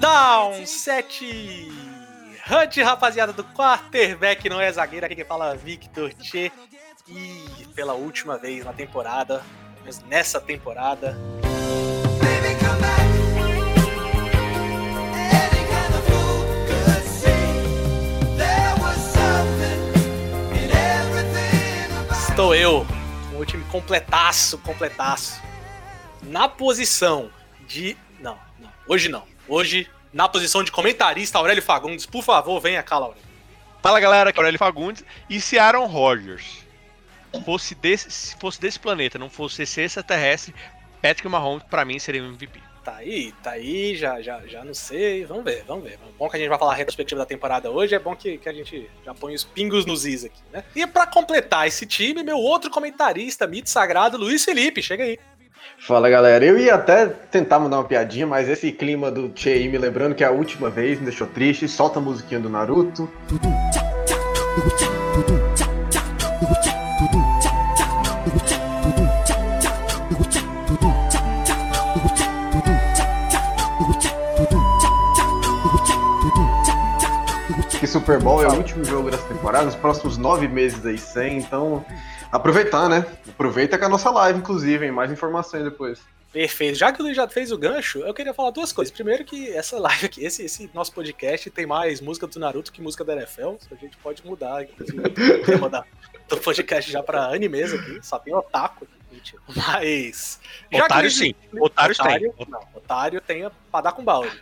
Down 7 Hunt, rapaziada do quarterback, não é zagueiro, aqui quem fala Victor Che. E pela última vez na temporada, nessa temporada. Estou eu, com o time completaço, completaço. Na posição de. Não, não, hoje não. Hoje na posição de comentarista, Aurélio Fagundes. Por favor, venha cá, Aurélio. Fala galera, aqui é Aurélio Fagundes. E se Aaron Rodgers fosse desse, se fosse desse planeta, não fosse esse extraterrestre, Patrick Mahomes pra mim seria o MVP. Tá aí, tá aí, já, já, já não sei. Vamos ver, vamos ver. Bom que a gente vai falar a retrospectiva da temporada hoje, é bom que, que a gente já põe os pingos nos is aqui, né? E para completar esse time, meu outro comentarista, mito sagrado, Luiz Felipe, chega aí. Fala galera, eu ia até tentar mandar uma piadinha, mas esse clima do Chei me lembrando que é a última vez me deixou triste. Solta a musiquinha do Naruto. Que Super Bowl é o último jogo dessa temporada, os próximos nove meses aí sem, então aproveitar, né? Aproveita com a nossa live, inclusive, hein? Mais informações depois. Perfeito. Já que o Luiz já fez o gancho, eu queria falar duas coisas. Primeiro que essa live aqui, esse, esse nosso podcast tem mais música do Naruto que música da NFL. A gente pode mudar, inclusive, o tema da, do podcast já pra animes aqui. Só tem otaku aqui. Mentira. Mas. Otário sim. Otário, otário tem. Não, otário tem pra dar com balde.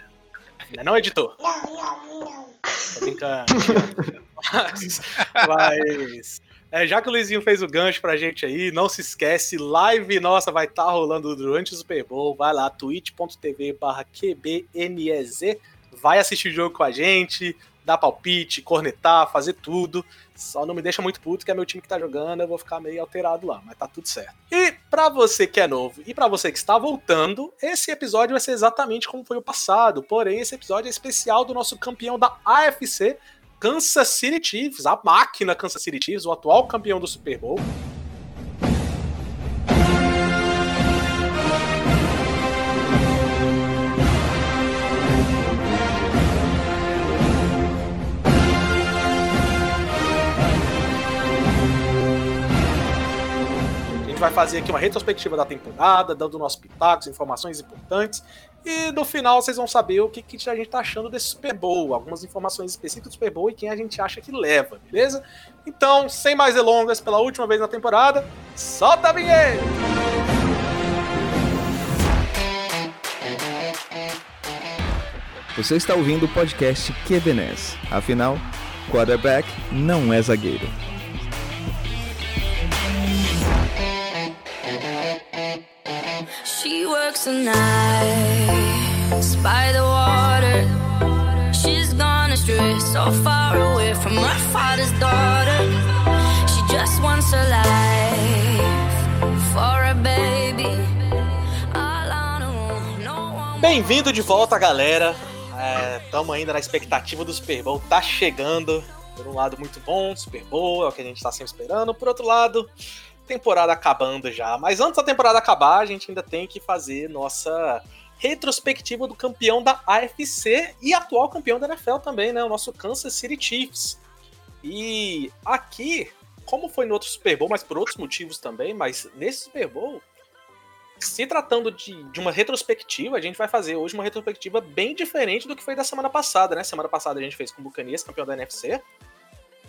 Não, é não editor? Não, não, não. Tô brincando. mas, mas é, já que o Luizinho fez o gancho pra gente aí, não se esquece, live nossa vai estar tá rolando durante o Super Bowl. Vai lá, twitch.tv barra QBNEZ. Vai assistir o jogo com a gente, dar palpite, cornetar, fazer tudo. Só não me deixa muito puto, que é meu time que tá jogando, eu vou ficar meio alterado lá, mas tá tudo certo. E para você que é novo e para você que está voltando, esse episódio vai ser exatamente como foi o passado. Porém, esse episódio é especial do nosso campeão da AFC, Kansas City Chiefs, a máquina Kansas City Chiefs, o atual campeão do Super Bowl. Vai fazer aqui uma retrospectiva da temporada, dando nossos pitacos, informações importantes e no final vocês vão saber o que, que a gente tá achando desse Super Bowl, algumas informações específicas do Super Bowl e quem a gente acha que leva, beleza? Então, sem mais delongas, pela última vez na temporada, solta a vinheta! Você está ouvindo o podcast QBNES. Afinal, quarterback não é zagueiro. She works the by the water. She's gone astray, so far away from her father's daughter. She just wants a life for a baby. Bem-vindo de volta, galera. Estamos é, ainda na expectativa do Super Bowl. Tá chegando. Por um lado, muito bom, Super Bowl, é o que a gente está sempre esperando. Por outro lado, temporada acabando já. Mas antes da temporada acabar, a gente ainda tem que fazer nossa retrospectiva do campeão da AFC e atual campeão da NFL também, né? O nosso Kansas City Chiefs. E aqui, como foi no outro Super Bowl, mas por outros motivos também, mas nesse Super Bowl, se tratando de, de uma retrospectiva, a gente vai fazer hoje uma retrospectiva bem diferente do que foi da semana passada, né? Semana passada a gente fez com o Buccaneers, campeão da NFC.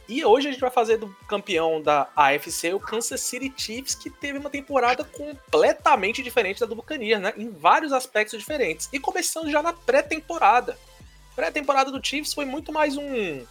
E hoje a gente vai fazer do campeão da AFC, o Kansas City Chiefs, que teve uma temporada completamente diferente da do Buccaneers, né? Em vários aspectos diferentes. E começando já na pré-temporada. Pré-temporada do Chiefs foi muito mais um.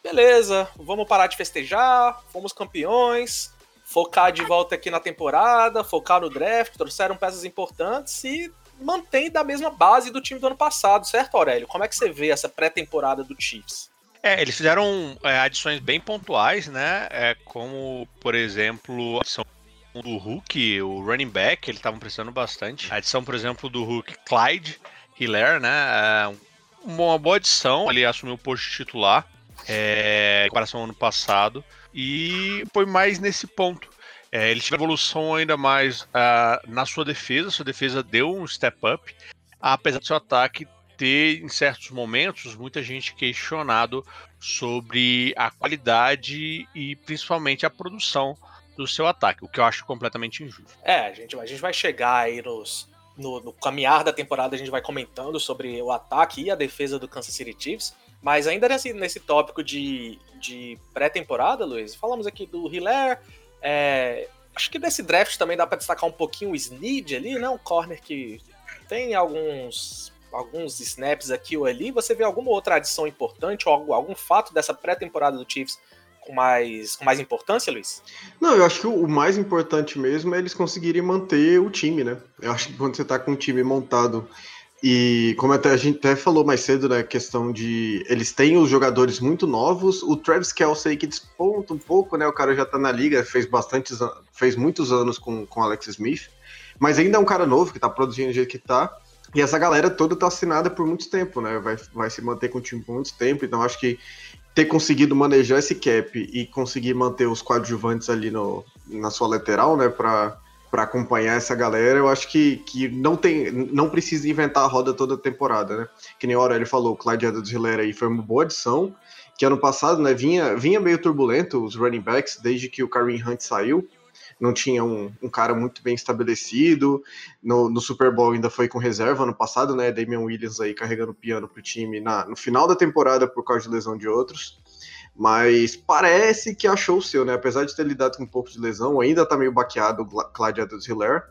Beleza, vamos parar de festejar, fomos campeões, focar de volta aqui na temporada, focar no draft, trouxeram peças importantes e mantém da mesma base do time do ano passado, certo, Aurélio? Como é que você vê essa pré-temporada do Chiefs? É, eles fizeram é, adições bem pontuais, né? É, como, por exemplo, a adição do Hulk, o running back, eles estavam precisando bastante. A adição, por exemplo, do Hulk Clyde Hiller, né? É uma boa adição. Ele assumiu o posto titular é, em comparação ao ano passado. E foi mais nesse ponto. É, ele teve evolução ainda mais uh, na sua defesa, sua defesa deu um step up, apesar do seu ataque ter, em certos momentos, muita gente questionado sobre a qualidade e principalmente a produção do seu ataque, o que eu acho completamente injusto. É, a gente, a gente vai chegar aí nos, no, no, caminhar da temporada, a gente vai comentando sobre o ataque e a defesa do Kansas City Chiefs, mas ainda nesse, nesse tópico de, de pré-temporada, Luiz, falamos aqui do Hiller, é, acho que desse draft também dá para destacar um pouquinho o Snead ali, né? Um corner que tem alguns alguns snaps aqui ou ali. Você vê alguma outra adição importante ou algum, fato dessa pré-temporada do Chiefs com mais, com mais importância, Luiz? Não, eu acho que o mais importante mesmo é eles conseguirem manter o time, né? Eu acho que quando você tá com um time montado e como até a gente até falou mais cedo, né, questão de eles têm os jogadores muito novos, o Travis Kelsey que desponta um pouco, né, o cara já tá na liga, fez bastantes, fez muitos anos com com Alex Smith, mas ainda é um cara novo que tá produzindo do jeito que tá. E essa galera toda tá assinada por muito tempo, né? Vai, vai se manter com o time por muito tempo, então acho que ter conseguido manejar esse cap e conseguir manter os coadjuvantes ali no, na sua lateral, né, para para acompanhar essa galera, eu acho que, que não tem, não precisa inventar a roda toda a temporada, né? Que nem hora ele falou, o Clyde Edwards aí foi uma boa adição, que ano passado, né, vinha, vinha meio turbulento os running backs desde que o Kareem Hunt saiu, não tinha um, um cara muito bem estabelecido. No, no, Super Bowl ainda foi com reserva ano passado, né? Damian Williams aí carregando o piano pro time na, no final da temporada por causa de lesão de outros. Mas parece que achou o seu, né? Apesar de ter lidado com um pouco de lesão, ainda tá meio baqueado o Edwards Hiller.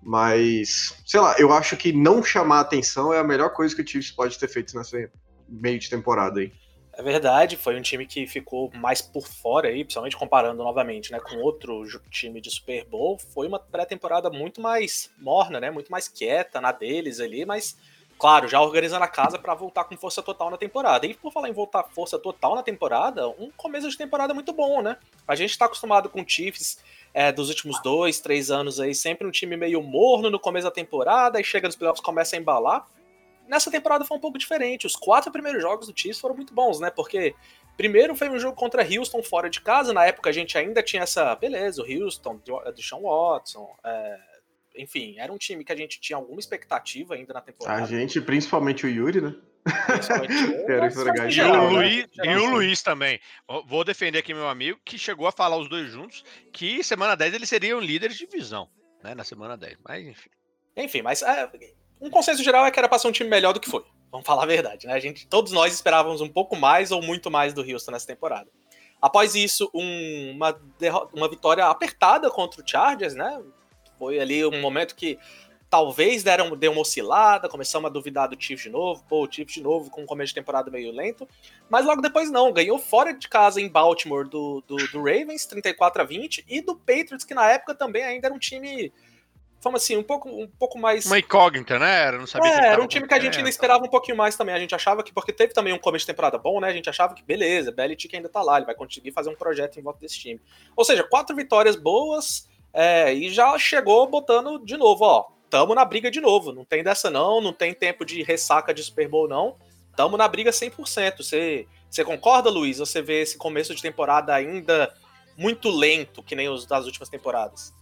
Mas, sei lá, eu acho que não chamar atenção é a melhor coisa que o Chiefs pode ter feito nessa meio de temporada aí. É verdade, foi um time que ficou mais por fora aí, principalmente comparando novamente, né, com outro time de Super Bowl, foi uma pré-temporada muito mais morna, né, muito mais quieta na deles ali, mas claro, já organizando a casa para voltar com força total na temporada. E por falar em voltar força total na temporada, um começo de temporada muito bom, né? A gente está acostumado com Chiefs é, dos últimos dois, três anos aí, sempre um time meio morno no começo da temporada, e chega nos playoffs começa a embalar nessa temporada foi um pouco diferente. Os quatro primeiros jogos do Chiefs foram muito bons, né? Porque primeiro foi um jogo contra Houston fora de casa. Na época a gente ainda tinha essa. Beleza, o Houston, do Sean Watson. É, enfim, era um time que a gente tinha alguma expectativa ainda na temporada. A gente, principalmente o Yuri, né? e, o Luiz, e o Luiz também. Vou defender aqui meu amigo que chegou a falar os dois juntos que semana 10 eles seriam líderes de divisão, né? Na semana 10. Mas enfim. Enfim, mas é, um consenso geral é que era para ser um time melhor do que foi. Vamos falar a verdade, né? A gente, todos nós esperávamos um pouco mais ou muito mais do Houston nessa temporada. Após isso, um, uma, uma vitória apertada contra o Chargers, né? Foi ali um momento que talvez deram, deu uma oscilada, começamos a duvidar do Chiefs de novo, pô, o Chiefs de novo com um começo de temporada meio lento, mas logo depois não, ganhou fora de casa em Baltimore do, do, do Ravens, 34 a 20, e do Patriots, que na época também ainda era um time vamos assim, um pouco, um pouco mais. Uma incógnita, né? Era, não sabia é, era um time que a gente ainda esperava um pouquinho mais também. A gente achava que, porque teve também um começo de temporada bom, né? A gente achava que, beleza, Belichick ainda tá lá, ele vai conseguir fazer um projeto em volta desse time. Ou seja, quatro vitórias boas é, e já chegou botando de novo, ó. Tamo na briga de novo. Não tem dessa, não. Não tem tempo de ressaca de Super Bowl, não. Tamo na briga 100%. Você, você concorda, Luiz? Você vê esse começo de temporada ainda muito lento, que nem os das últimas temporadas?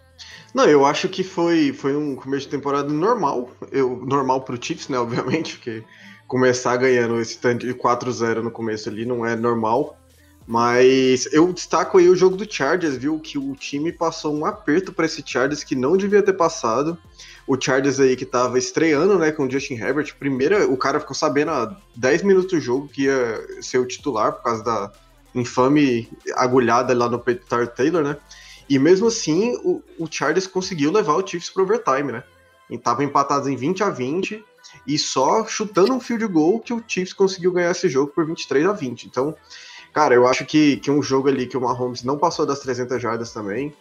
Não, eu acho que foi, foi um começo de temporada normal. Eu, normal pro Chiefs, né, obviamente, porque começar ganhando esse tanto de 4-0 no começo ali não é normal. Mas eu destaco aí o jogo do Chargers, viu? Que o time passou um aperto para esse Chargers que não devia ter passado. O Chargers aí que tava estreando, né, com o Justin Herbert. Primeira, o cara ficou sabendo há 10 minutos do jogo que ia ser o titular por causa da infame agulhada lá no peito Taylor, né? E mesmo assim, o, o Chargers conseguiu levar o Chiefs pro overtime, né? Estavam empatados em 20 a 20 e só chutando um field goal que o Chiefs conseguiu ganhar esse jogo por 23 a 20. Então, cara, eu acho que, que um jogo ali que o Mahomes não passou das 300 jardas também.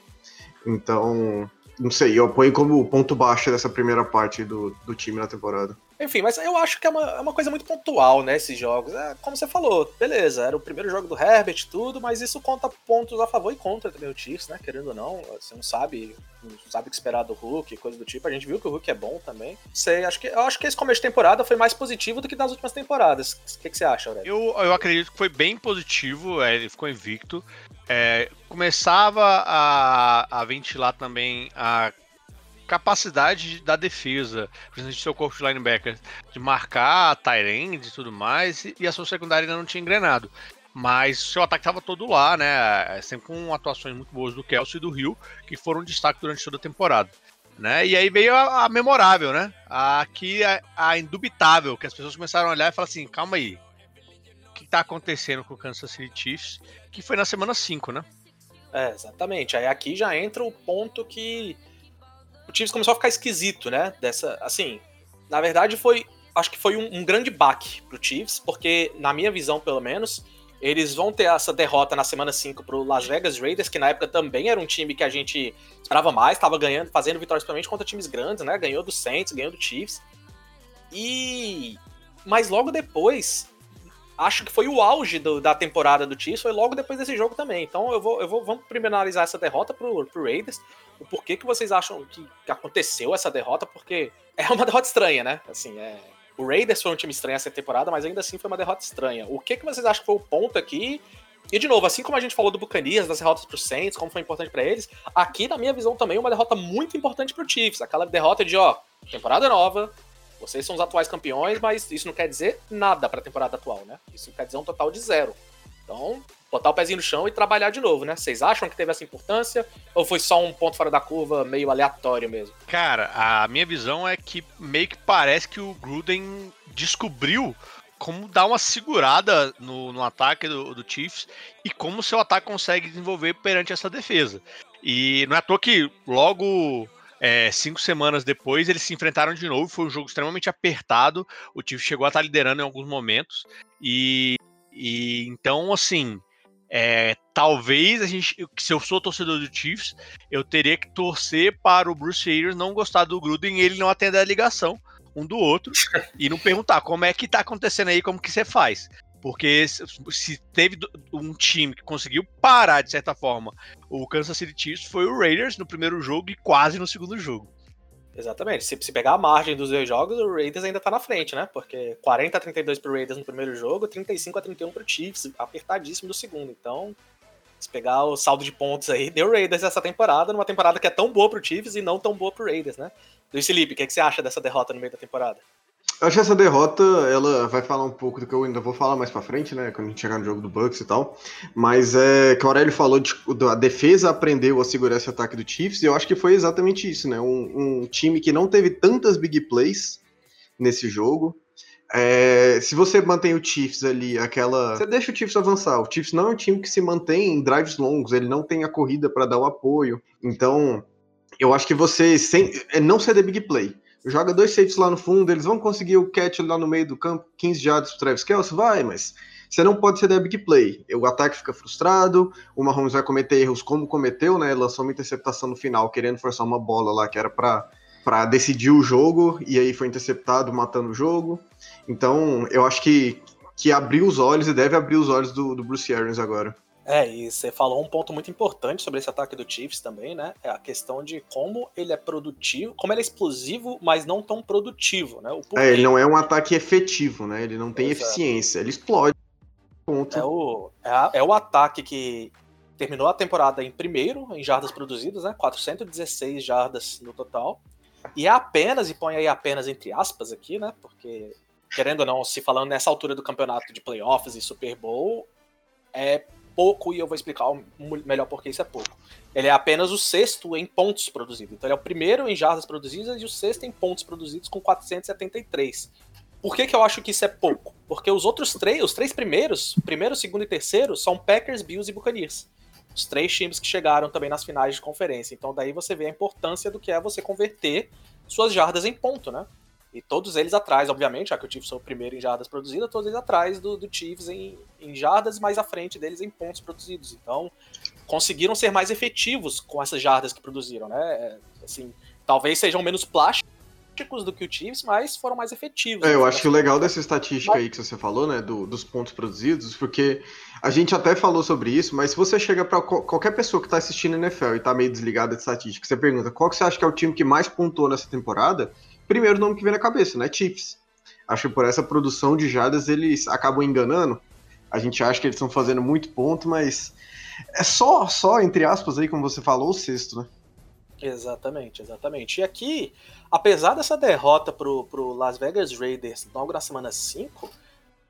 Então, não sei, eu ponho como ponto baixo dessa primeira parte do, do time na temporada. Enfim, mas eu acho que é uma, é uma coisa muito pontual, né, esses jogos. É, como você falou, beleza, era o primeiro jogo do Herbert e tudo, mas isso conta pontos a favor e contra também o Chiefs, né, querendo ou não. Você não sabe, não sabe o que esperar do Hulk, coisa do tipo. A gente viu que o Hulk é bom também. Sei, acho que, eu acho que esse começo de temporada foi mais positivo do que das últimas temporadas. O que, que você acha, Aurélio? Eu, eu acredito que foi bem positivo, é, ele ficou invicto. É, começava a, a ventilar também a capacidade da defesa, principalmente seu corpo de linebacker, de marcar a Tyrande e tudo mais, e a sua secundária ainda não tinha engrenado. Mas seu ataque estava todo lá, né? Sempre com atuações muito boas do Kelsey e do Rio, que foram destaque durante toda a temporada. Né? E aí veio a, a memorável, né? Aqui a, a, indubitável, que as pessoas começaram a olhar e falar assim: calma aí, o que está acontecendo com o Kansas City Chiefs? Que foi na semana 5, né? É, exatamente. Aí aqui já entra o ponto que o Chiefs começou a ficar esquisito, né? Dessa, assim, na verdade foi, acho que foi um, um grande baque pro Chiefs, porque na minha visão, pelo menos, eles vão ter essa derrota na semana 5 pro Las Vegas Raiders, que na época também era um time que a gente esperava mais, estava ganhando, fazendo vitórias principalmente contra times grandes, né? Ganhou do Saints, ganhou do Chiefs. E mas logo depois, acho que foi o auge do, da temporada do Chiefs, foi logo depois desse jogo também. Então eu vou, eu vou vamos primeiro analisar essa derrota pro, pro Raiders o porquê que vocês acham que, aconteceu essa derrota, porque é uma derrota estranha, né? Assim, é, o Raiders foi um time estranho essa temporada, mas ainda assim foi uma derrota estranha. O que, que vocês acham que foi o ponto aqui? E de novo, assim como a gente falou do Buccaneers, das derrotas pro Saints, como foi importante para eles, aqui na minha visão também uma derrota muito importante pro Chiefs, aquela derrota de, ó, temporada nova, vocês são os atuais campeões, mas isso não quer dizer nada para a temporada atual, né? Isso quer dizer um total de zero. Então, botar o pezinho no chão e trabalhar de novo, né? Vocês acham que teve essa importância ou foi só um ponto fora da curva meio aleatório mesmo? Cara, a minha visão é que meio que parece que o Gruden descobriu como dar uma segurada no, no ataque do, do Chiefs e como seu ataque consegue desenvolver perante essa defesa. E não é à toa que logo é, cinco semanas depois eles se enfrentaram de novo. Foi um jogo extremamente apertado. O Chiefs chegou a estar liderando em alguns momentos. E, e então, assim, é, talvez a gente, se eu sou torcedor do Chiefs, eu teria que torcer para o Bruce Arians não gostar do Gruden e ele não atender a ligação um do outro e não perguntar como é que tá acontecendo aí, como que você faz. Porque se teve um time que conseguiu parar, de certa forma, o Kansas City Chiefs foi o Raiders no primeiro jogo e quase no segundo jogo. Exatamente. Se, se pegar a margem dos dois jogos, o Raiders ainda tá na frente, né? Porque 40 a 32 pro Raiders no primeiro jogo, 35 a 31 pro Chiefs, apertadíssimo do segundo. Então, se pegar o saldo de pontos aí, deu Raiders essa temporada, numa temporada que é tão boa pro Chiefs e não tão boa pro Raiders, né? Luiz Felipe, o que, é que você acha dessa derrota no meio da temporada? Eu acho que essa derrota, ela vai falar um pouco do que eu ainda vou falar mais pra frente, né? Quando a gente chegar no jogo do Bucks e tal. Mas é que o Aurélio falou de a defesa aprendeu a segurar esse ataque do Chiefs, e eu acho que foi exatamente isso, né? Um, um time que não teve tantas big plays nesse jogo. É, se você mantém o Chiefs ali, aquela. Você deixa o Chiefs avançar. O Chiefs não é um time que se mantém em drives longos, ele não tem a corrida para dar o apoio. Então, eu acho que você sem, é não ceder big play joga dois safeties lá no fundo, eles vão conseguir o catch lá no meio do campo, 15 jardas pro Travis Kelce? Vai, mas você não pode ser da big play. O ataque fica frustrado, o Mahomes vai cometer erros como cometeu, né? Lançou uma interceptação no final, querendo forçar uma bola lá que era para para decidir o jogo e aí foi interceptado, matando o jogo. Então, eu acho que que abriu os olhos e deve abrir os olhos do, do Bruce Arians agora. É, e você falou um ponto muito importante sobre esse ataque do Chiefs também, né? É a questão de como ele é produtivo, como ele é explosivo, mas não tão produtivo, né? é, ele não é um ataque efetivo, né? Ele não tem Exato. eficiência, ele explode. Ponto. É o, é, a, é o ataque que terminou a temporada em primeiro em jardas produzidas, né? 416 jardas no total. E é apenas, e põe aí apenas entre aspas aqui, né? Porque, querendo ou não, se falando nessa altura do campeonato de playoffs e Super Bowl, é pouco e eu vou explicar melhor porque isso é pouco. Ele é apenas o sexto em pontos produzidos. Então ele é o primeiro em jardas produzidas e o sexto em pontos produzidos com 473. Por que, que eu acho que isso é pouco? Porque os outros três, os três primeiros, primeiro, segundo e terceiro, são Packers, Bills e Buccaneers. Os três times que chegaram também nas finais de conferência. Então daí você vê a importância do que é você converter suas jardas em ponto, né? E todos eles atrás, obviamente, já que o Chiefs foi o primeiro em jardas produzidas, todos eles atrás do, do Chiefs em, em jardas, mais à frente deles em pontos produzidos. Então, conseguiram ser mais efetivos com essas jardas que produziram, né? É, assim, talvez sejam menos plásticos, do que o Chiefs, mas foram mais efetivos. É, eu acho que o legal dessa estatística aí que você falou, né, do, dos pontos produzidos, porque a gente até falou sobre isso, mas se você chega para qualquer pessoa que tá assistindo NFL e tá meio desligada de estatística, você pergunta qual que você acha que é o time que mais pontuou nessa temporada, primeiro nome que vem na cabeça, né, Chiefs. Acho que por essa produção de jadas eles acabam enganando. A gente acha que eles estão fazendo muito ponto, mas é só, só entre aspas aí, como você falou, o sexto, né? Exatamente, exatamente. E aqui, apesar dessa derrota pro, pro Las Vegas Raiders logo na semana 5,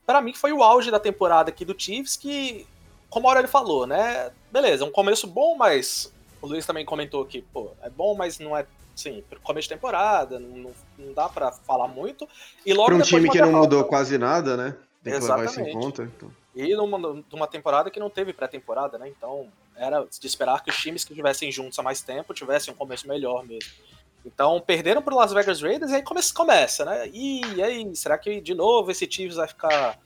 para mim foi o auge da temporada aqui do Chiefs, que, como a Aurélio falou, né? Beleza, um começo bom, mas o Luiz também comentou que, pô, é bom, mas não é, assim, começo de temporada, não, não dá para falar muito. E logo Pra um time que não derrota. mudou quase nada, né? Tem que levar isso em Exatamente. conta. Então. E numa, numa temporada que não teve pré-temporada, né? Então era de esperar que os times que estivessem juntos há mais tempo tivessem um começo melhor mesmo. Então perderam pro Las Vegas Raiders e aí começa, começa né? E aí, será que de novo esse Chiefs vai ficar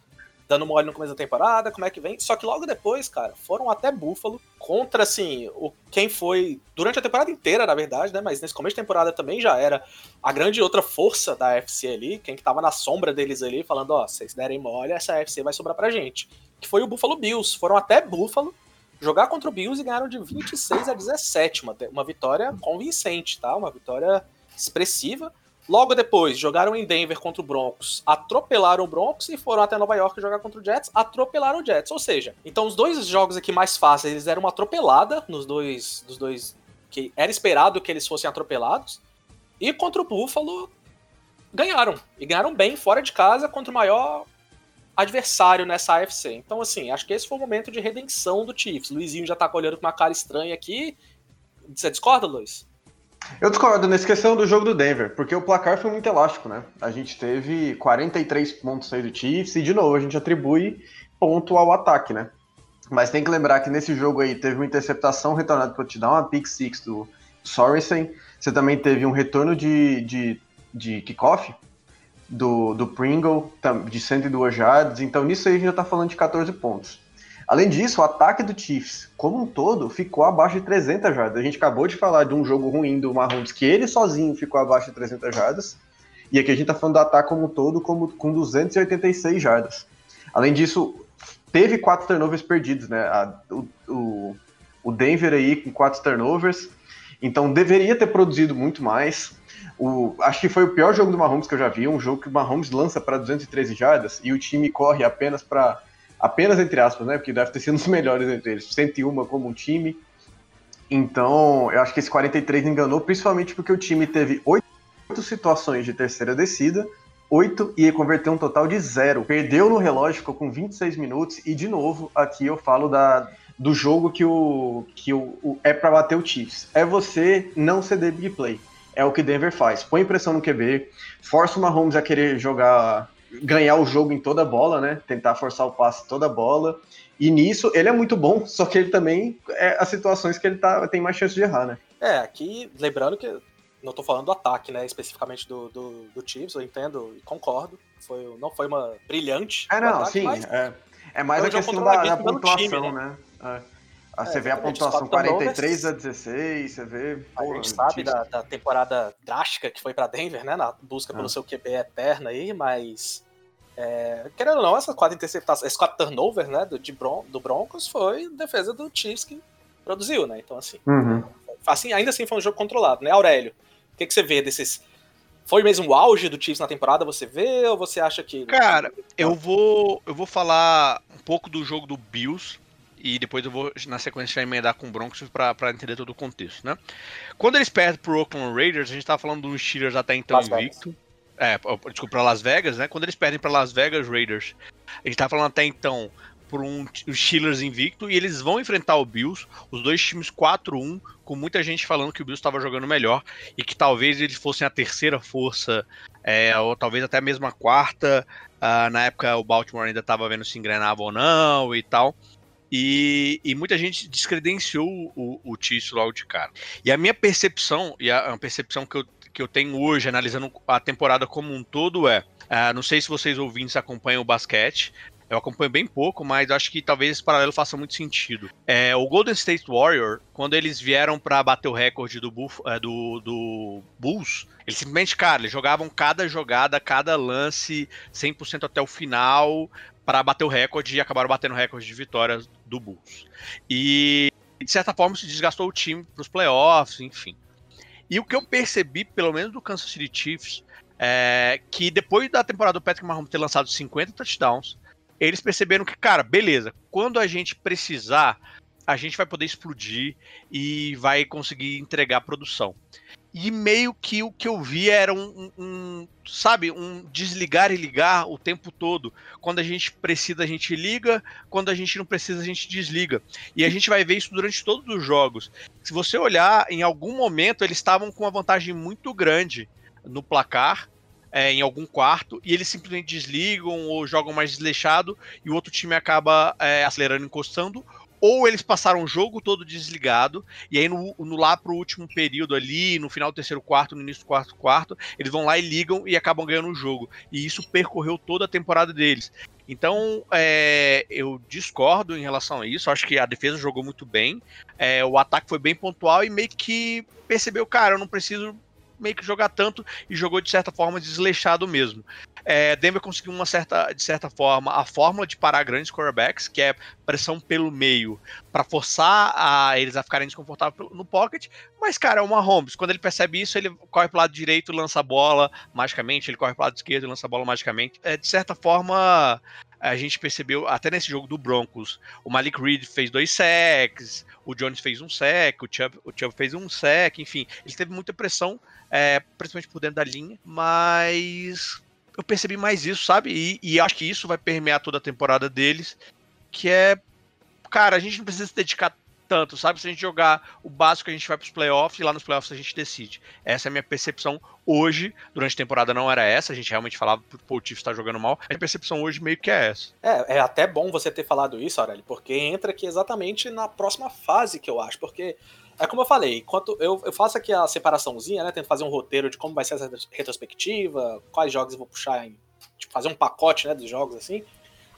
dando mole no começo da temporada? Como é que vem? Só que logo depois, cara, foram até Buffalo contra, assim, o, quem foi durante a temporada inteira, na verdade, né? Mas nesse começo de temporada também já era a grande outra força da FC ali, quem que tava na sombra deles ali, falando, ó, se vocês derem mole, essa FC vai sobrar pra gente. Que foi o Buffalo Bills. Foram até Buffalo jogar contra o Bills e ganharam de 26 a 17. Uma, uma vitória convincente, tá? Uma vitória expressiva. Logo depois, jogaram em Denver contra o Broncos, atropelaram o Broncos e foram até Nova York jogar contra o Jets, atropelaram o Jets. Ou seja, então os dois jogos aqui mais fáceis, eles deram uma atropelada nos dois, dos dois que era esperado que eles fossem atropelados. E contra o Buffalo, ganharam. E ganharam bem fora de casa contra o maior adversário nessa AFC. Então, assim, acho que esse foi o momento de redenção do Chiefs. Luizinho já tá olhando com uma cara estranha aqui. Você discorda, Luiz? Eu discordo nessa questão do jogo do Denver, porque o placar foi muito elástico, né? A gente teve 43 pontos aí do Chiefs e, de novo, a gente atribui ponto ao ataque, né? Mas tem que lembrar que nesse jogo aí teve uma interceptação retornada para te dar uma pick six do Sorensen. Você também teve um retorno de, de, de kickoff do, do Pringle de 102 jardas. Então nisso aí a gente já tá falando de 14 pontos. Além disso, o ataque do Chiefs, como um todo, ficou abaixo de 300 jardas. A gente acabou de falar de um jogo ruim do Mahomes, que ele sozinho ficou abaixo de 300 jardas. E aqui a gente tá falando do ataque como um todo, como, com 286 jardas. Além disso, teve quatro turnovers perdidos, né? A- o, o, Denver aí com quatro turnovers. Então deveria ter produzido muito mais. O, acho que foi o pior jogo do Mahomes que eu já vi. Um jogo que o Mahomes lança para 213 jardas e o time corre apenas para. Apenas entre aspas, né? Porque deve ter sido um dos melhores entre eles. 101 como um time. Então, eu acho que esse 43 enganou, principalmente porque o time teve oito situações de terceira descida, oito e converteu um total de zero. Perdeu no relógio, ficou com 26 minutos, e de novo, aqui eu falo da, do jogo que, o, que o, o- é para bater o Chiefs. É você não ceder big play. É o que Denver faz. Põe pressão no QB, força o Mahomes a querer jogar, ganhar o jogo em toda a bola, né? Tentar forçar o passe toda a bola. E nisso ele é muito bom, só que ele também é as situações que ele tá, tem mais chance de errar, né? É, aqui, lembrando que não tô falando do ataque, né? Especificamente do, do, do Chiefs, eu entendo e concordo. Foi, não foi uma brilhante. É, não, ataque, sim. É, é mais é a questão da, da pontuação, time, né? É. Aí É, você vê a pontuação quatro 43 turnovers. a 16, você vê. A pô, gente sabe da, da temporada drástica que foi pra Denver, né? Na busca pelo Ah. seu QB eterna aí, mas. É, querendo ou não, essas quatro interceptações, esses quatro turnovers, né? Do, de Bron- do Broncos foi defesa do Chiefs que produziu, né? Então, assim, Uhum. assim, ainda assim foi um jogo controlado, né, Aurélio? O que, que você vê desses. Foi mesmo o auge do Chiefs na temporada, você vê, ou você acha que. Cara, Eu vou, eu vou falar um pouco do jogo do Bills e depois eu vou, na sequência, já emendar com o Broncos pra, pra entender todo o contexto, né? Quando eles perdem pro Oakland Raiders, a gente tava falando dos Steelers até então Las invicto. É, desculpa, pra Las Vegas, né? Quando eles perdem pra Las Vegas Raiders, a gente tava falando até então por um Steelers invicto e eles vão enfrentar o Bills, os dois times 4-1, com muita gente falando que o Bills estava jogando melhor e que talvez eles fossem a terceira força, é, ou talvez até mesmo a quarta. Ah, na época o Baltimore ainda estava vendo se engrenava ou não e tal. E, e muita gente descredenciou o, o Chiefs logo de cara. E a minha percepção, e a, a percepção que eu, que eu tenho hoje, analisando a temporada como um todo, é. ah, não sei se vocês ouvintes acompanham o basquete. Eu acompanho bem pouco, mas acho que talvez esse paralelo faça muito sentido. É, o Golden State Warrior, quando eles vieram para bater o recorde do, Buff, é, do, do Bulls, eles simplesmente, cara, eles jogavam cada jogada, cada lance 100% até o final para bater o recorde e acabaram batendo o recorde de vitórias do Bulls. E de certa forma isso desgastou o time para os playoffs, enfim. E o que eu percebi, pelo menos do Kansas City Chiefs, é que depois da temporada do Patrick Mahomes ter lançado 50 touchdowns, eles perceberam que, cara, beleza, quando a gente precisar, a gente vai poder explodir e vai conseguir entregar produção. E meio que o que eu vi era um, um, sabe, um desligar e ligar o tempo todo. Quando a gente precisa, a gente liga, quando a gente não precisa, a gente desliga. E a gente vai ver isso durante todos os jogos. Se você olhar, em algum momento eles estavam com uma vantagem muito grande no placar, é, em algum quarto, e eles simplesmente desligam ou jogam mais desleixado, e o outro time acaba é, acelerando, encostando, ou eles passaram o jogo todo desligado, e aí no, no, lá pro último período ali, no final do terceiro quarto, no início do quarto quarto, eles vão lá e ligam e acabam ganhando o jogo. E isso percorreu toda a temporada deles. Então, é, eu discordo em relação a isso. Acho que a defesa jogou muito bem. É, o ataque foi bem pontual e meio que percebeu, cara, eu não preciso meio que jogar tanto e jogou de certa forma desleixado mesmo. É, Denver conseguiu uma certa, de certa forma, a fórmula de parar grandes quarterbacks, que é pressão pelo meio, para forçar a eles a ficarem desconfortáveis no pocket. Mas, cara, é uma Holmes. Quando ele percebe isso, ele corre pro lado direito, lança a bola magicamente, ele corre pro lado esquerdo lança a bola magicamente. É, de certa forma, a gente percebeu, até nesse jogo do Broncos, o Malik Reed fez dois sacks, o Jones fez um sack, o Chubb, o Chubb fez um sack, enfim, ele teve muita pressão, é, principalmente por dentro da linha, mas eu percebi mais isso, sabe? E, e acho que isso vai permear toda a temporada deles, que é, cara, a gente não precisa se dedicar tanto, sabe? Se a gente jogar o básico, a gente vai para os playoffs e lá nos playoffs a gente decide. Essa é a minha percepção hoje. Durante a temporada não era essa, a gente realmente falava que o Chiefs está jogando mal. A minha percepção hoje meio que é essa. É, é até bom você ter falado isso, Aurélio, porque entra aqui exatamente na próxima fase que eu acho, porque é como eu falei, enquanto eu, eu faço aqui a separaçãozinha, né? Tento fazer um roteiro de como vai ser essa retrospectiva, quais jogos eu vou puxar em. Tipo, fazer um pacote, né, dos jogos assim.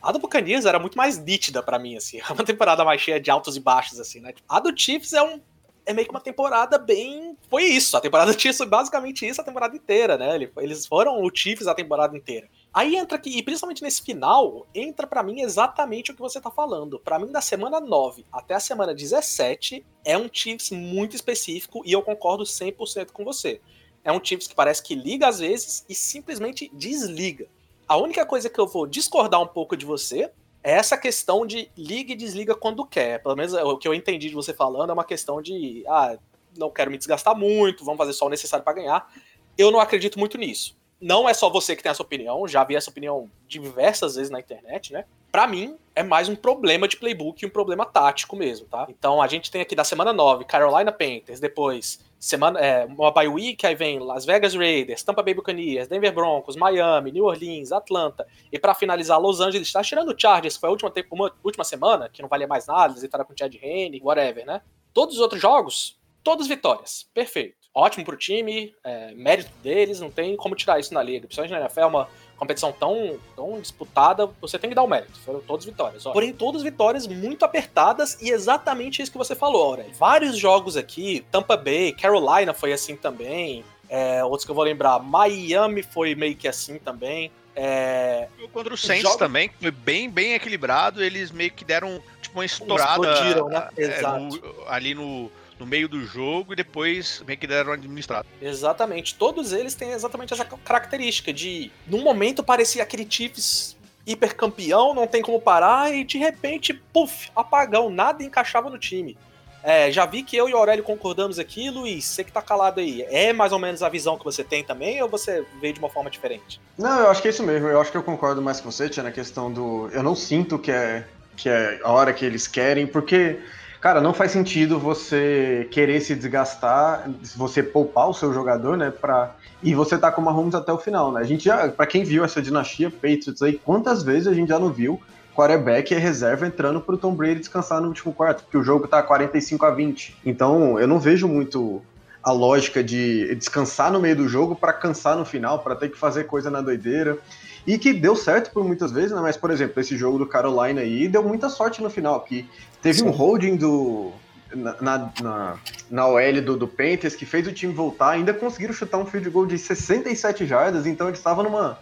A do Buccaneers era muito mais nítida para mim, assim. É uma temporada mais cheia de altos e baixos, assim, né? A do Chiefs é um. É meio que uma temporada bem. Foi isso. A temporada do Chiefs foi basicamente isso a temporada inteira, né? Eles foram o Chiefs a temporada inteira. Aí entra aqui, e principalmente nesse final, entra para mim exatamente o que você tá falando. Para mim, da semana 9 até a semana 17, é um Chiefs muito específico e eu concordo 100% com você. É um Chiefs que parece que liga às vezes e simplesmente desliga. A única coisa que eu vou discordar um pouco de você é essa questão de liga e desliga quando quer. Pelo menos o que eu entendi de você falando é uma questão de, ah, não quero me desgastar muito, vamos fazer só o necessário para ganhar. Eu não acredito muito nisso. Não é só você que tem essa opinião, já vi essa opinião diversas vezes na internet, né? para mim, é mais um problema de playbook e um problema tático mesmo, tá? Então a gente tem aqui da semana 9, Carolina Panthers, depois semana, é, uma bye week, aí vem Las Vegas Raiders, Tampa Bay Buccaneers, Denver Broncos, Miami, New Orleans, Atlanta, e para finalizar, Los Angeles, tá tirando o Chargers, que foi a última, uma, última semana, que não valia mais nada, eles entraram com o Chad Henne, whatever, né? Todos os outros jogos, todas vitórias, perfeito. Ótimo pro time, é, mérito deles, não tem como tirar isso na liga, principalmente na NFL, é uma competição tão, tão disputada, você tem que dar o mérito. Foram todas vitórias. Ó. Porém, todas vitórias muito apertadas e exatamente isso que você falou, Aurélio. Vários jogos aqui, Tampa Bay, Carolina foi assim também. É, outros que eu vou lembrar, Miami foi meio que assim também. É... Contra o Saints jogos... também, foi bem, bem equilibrado. Eles meio que deram tipo uma estourada né? É, no, ali no, no meio do jogo e depois meio que deram administrado. Exatamente. Todos eles têm exatamente essa característica de, num momento, parecia aquele Chiefs hipercampeão, não tem como parar, e de repente, puf, apagão, nada encaixava no time. É, já vi que eu e o Aurélio concordamos aqui, Luiz, você que tá calado aí, é mais ou menos a visão que você tem também, ou você veio de uma forma diferente? Não, eu acho que é isso mesmo, eu acho que eu concordo mais com você, tia, na questão do... Eu não sinto que é, que é a hora que eles querem, porque Cara, não faz sentido você querer se desgastar, você poupar o seu jogador, né, pra... e você tá com o Mahomes até o final, né? A gente já, pra quem viu essa dinastia Patriots aí, quantas vezes a gente já não viu quarterback e reserva entrando pro Tom Brady descansar no último quarto, porque o jogo tá 45 a 20. Então, eu não vejo muito a lógica de descansar no meio do jogo para cansar no final, para ter que fazer coisa na doideira. e que deu certo por muitas vezes, né? Mas, por exemplo, esse jogo do Carolina aí deu muita sorte no final, porque teve Sim. um holding do. Na, na, na OL do, do Panthers que fez o time voltar, ainda conseguiram chutar um field goal de 67 jardas, então eles estavam numa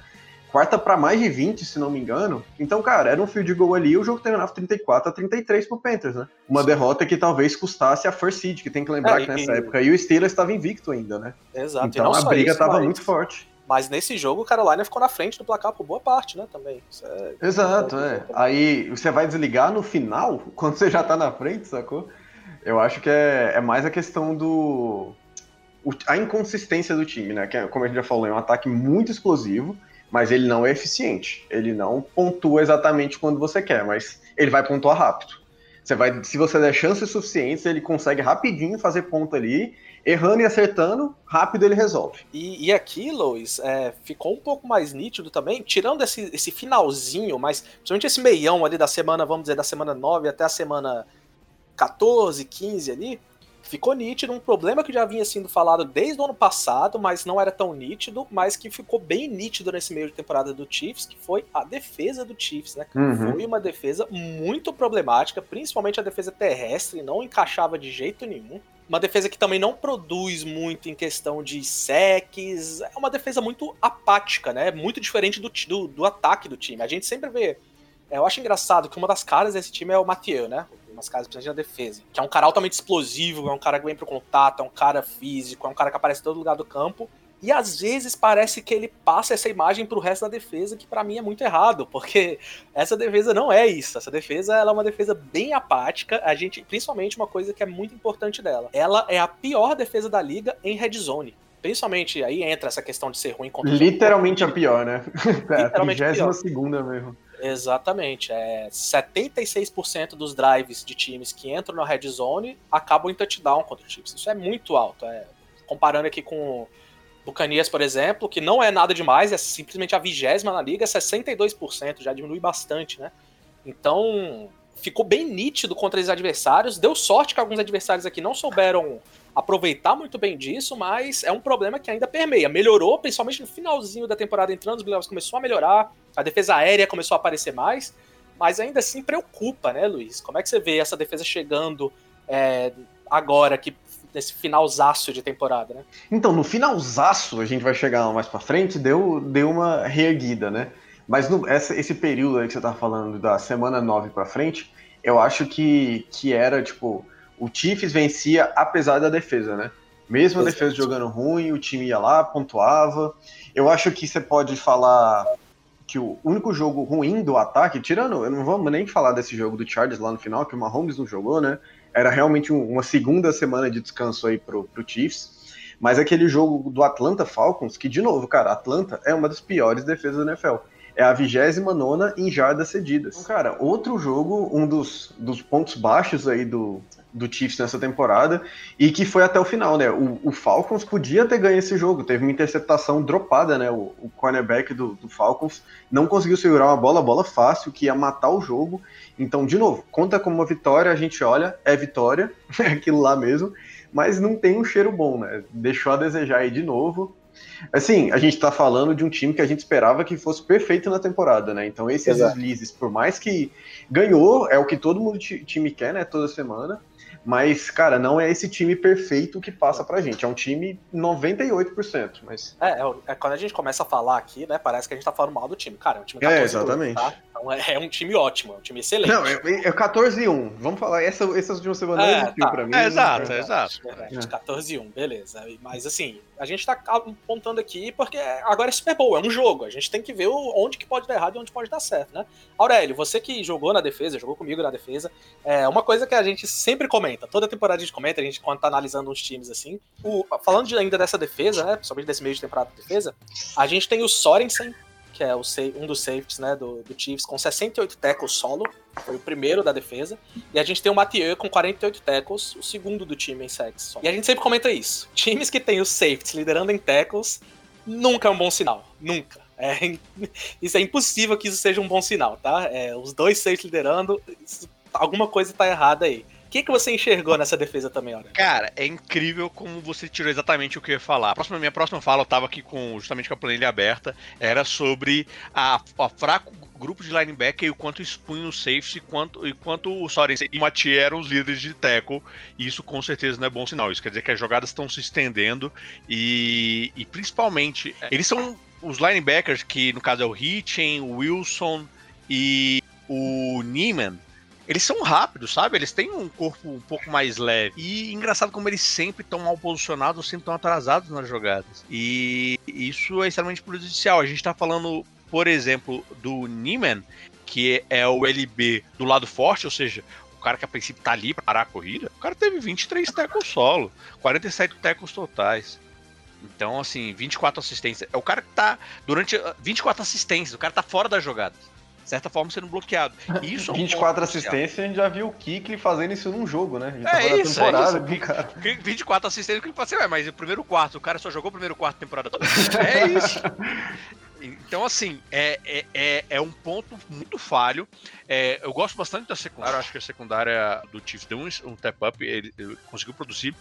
quarta para mais de 20, se não me engano. Então, cara, era um field goal ali, o jogo terminava 34 a 33 pro Panthers, né? Uma Sim. derrota que talvez custasse a first seed, que tem que lembrar é, que nessa e... época e o Steelers estava invicto ainda, né? Exato. Então a briga estava muito forte. Mas nesse jogo o Carolina ficou na frente do placar por boa parte, né? Também. É... Exato, é. Aí você vai desligar no final, quando você já tá na frente, sacou? Eu acho que é, é mais a questão do. a inconsistência do time, né? Que, é, como a gente já falou, é um ataque muito explosivo, mas ele não é eficiente. Ele não pontua exatamente quando você quer, mas ele vai pontuar rápido. Você vai, se você der chances suficientes, ele consegue rapidinho fazer ponto ali errando e acertando, rápido ele resolve. E, e aqui, Lois, é, ficou um pouco mais nítido também, tirando esse, esse finalzinho, mas principalmente esse meião ali da semana, vamos dizer, da semana 9 até a semana 14, 15 ali, ficou nítido um problema que já vinha sendo falado desde o ano passado, mas não era tão nítido, mas que ficou bem nítido nesse meio de temporada do Chiefs, que foi a defesa do Chiefs, né? Uhum. Foi uma defesa muito problemática, principalmente a defesa terrestre, não encaixava de jeito nenhum. Uma defesa que também não produz muito em questão de secs. É uma defesa muito apática, né? Muito diferente do, do, do ataque do time. A gente sempre vê. É, eu acho engraçado que uma das caras desse time é o Mathieu, né? Umas caras principalmente na defesa. Que é um cara altamente explosivo, é um cara que vem pro contato, é um cara físico, é um cara que aparece em todo lugar do campo. E às vezes parece que ele passa essa imagem pro resto da defesa, que para mim é muito errado, porque essa defesa não é isso. Essa defesa ela é uma defesa bem apática. A gente, principalmente uma coisa que é muito importante dela. Ela é a pior defesa da liga em red zone. Principalmente aí entra essa questão de ser ruim contra Literalmente a pior, né? Literalmente a 32 segunda mesmo. Exatamente. É, 76% dos drives de times que entram na red zone acabam em touchdown contra o Chiefs. Isso é muito alto. É, comparando aqui com Bucanias, por exemplo, que não é nada demais, é simplesmente a vigésima na liga, 62%, já diminui bastante, né? Então, ficou bem nítido contra os adversários. Deu sorte que alguns adversários aqui não souberam aproveitar muito bem disso, mas é um problema que ainda permeia. Melhorou, principalmente no finalzinho da temporada entrando, os playoffs começou a melhorar, a defesa aérea começou a aparecer mais, mas ainda assim preocupa, né, Luiz? Como é que você vê essa defesa chegando é, agora que nesse finalzaço de temporada, né? Então, no finalzaço, a gente vai chegar mais para frente, deu, deu uma reerguida, né? Mas no, essa, esse período aí que você tá falando, da semana 9 para frente, eu acho que, que era, tipo, o Chiefs vencia apesar da defesa, né? Mesmo a defesa jogando ruim, o time ia lá, pontuava. Eu acho que você pode falar que o único jogo ruim do ataque, tirando, não vamos nem falar desse jogo do Chargers lá no final, que o Mahomes não jogou, né? era realmente um, uma segunda semana de descanso aí pro, pro Chiefs. Mas aquele jogo do Atlanta Falcons, que de novo, cara, Atlanta é uma das piores defesas da NFL. É a 29 em jardas cedidas. Então, cara, outro jogo, um dos, dos pontos baixos aí do, do Chiefs nessa temporada, e que foi até o final, né? O, o, Falcons podia ter ganho esse jogo, teve uma interceptação dropada, né? O, o cornerback do, do, Falcons não conseguiu segurar uma bola, bola fácil, que ia matar o jogo, então, de novo, conta como uma vitória, a gente olha, é vitória, é aquilo lá mesmo, mas não tem um cheiro bom, né? Deixou a desejar aí de novo. Assim, a gente tá falando de um time que a gente esperava que fosse perfeito na temporada, né? Então, esses Exato. deslizes, por mais que ganhou, é o que todo mundo time quer, né? Toda semana. Mas, cara, não é esse time perfeito que passa pra gente. É um time 98%. Mas... É, é, é, quando a gente começa a falar aqui, né? Parece que a gente tá falando mal do time. Cara, é um time 14 É, exatamente. tá? Então é, é, um time ótimo, é um time excelente. Não, é, é 14 e 1. Vamos falar, essa, essas últimas semanas é, tá. pra mim. É, exato, é, exato. É, 14 e 1, beleza. Mas assim, a gente tá apontando aqui porque agora é Super Bowl, é um jogo. A gente tem que ver onde que pode dar errado e onde pode dar certo, né? Aurélio, você que jogou na defesa, jogou comigo na defesa, é uma coisa que a gente sempre comenta, toda temporada a gente comenta, a gente quando tá analisando uns times assim. O, falando de, ainda dessa defesa, né? Principalmente desse meio de temporada de defesa, a gente tem o Sorensen, que é o, um dos safeties né, do, do Chiefs, com 68 tackles solo, foi o primeiro da defesa. E a gente tem o Mathieu com 48 tackles, o segundo do time em sacks. E a gente sempre comenta isso. Times que tem os safeties liderando em tackles nunca é um bom sinal. Nunca. É, isso é impossível que isso seja um bom sinal, tá? É, os dois safeties liderando, alguma coisa tá errada aí que, que você enxergou nessa defesa também, Aurélio? Cara, é incrível como você tirou exatamente o que eu ia falar. Próxima, minha próxima fala, eu tava aqui com justamente com a planilha aberta, era sobre a, a fraco grupo de linebacker e o quanto expunha o safety quanto, e quanto o Sorensen e o Mathieu eram os líderes de tackle. Isso com certeza não é bom sinal. Isso quer dizer que as jogadas estão se estendendo e, e principalmente eles são os linebackers que no caso é o Hitchen, o Wilson e o Neiman eles são rápidos, sabe? Eles têm um corpo um pouco mais leve. E engraçado como eles sempre estão mal posicionados, sempre estão atrasados nas jogadas. E isso é extremamente prejudicial. A gente tá falando, por exemplo, do Nieman, que é o LB do lado forte, ou seja, o cara que a princípio tá ali para parar a corrida. O cara teve 23 tackles solo, 47 tackles totais. Então, assim, 24 assistências. É o cara que tá durante 24 assistências, o cara tá fora da jogada de certa forma sendo bloqueado. Isso 24 é um assistências, a gente já viu o Kikli fazendo isso num jogo, né? A gente é isso, temporada, é isso. Cara. 24 assistências, que ele fala assim, mas o primeiro quarto, o cara só jogou o primeiro quarto temporada toda. é isso. Então, assim, é, é, é, é, um ponto muito falho. É, eu gosto bastante da secundária, acho que a secundária do Chiefs deu um, um tap-up, ele, ele, conseguiu produzir.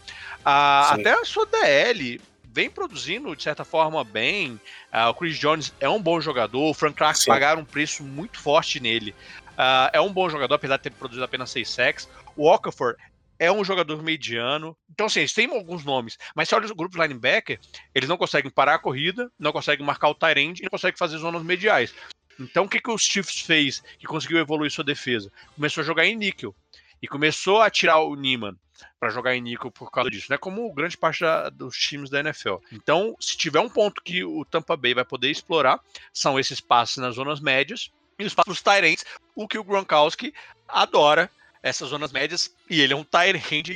Ah, até a sua DL vem produzindo de certa forma bem. Uh, o Chris Jones é um bom jogador. O Frank Clark Sim. pagaram um preço muito forte nele. Uh, é um bom jogador, apesar de ter produzido apenas 6 sacks. O Okafor é um jogador mediano. Então, assim, eles têm alguns nomes, mas se olha o grupo de linebacker, eles não conseguem parar a corrida, não conseguem marcar o tight end e não conseguem fazer zonas mediais. Então, o que, que os Chiefs fez que conseguiu evoluir sua defesa? Começou a jogar em níquel e começou a tirar o Neiman para jogar em níquel por causa disso, né? Como grande parte da, dos times da NFL. Então, se tiver um ponto que o Tampa Bay vai poder explorar, são esses passes nas zonas médias e os passes Tyrants, o que o Gronkowski adora essas zonas médias e ele é um Tyrant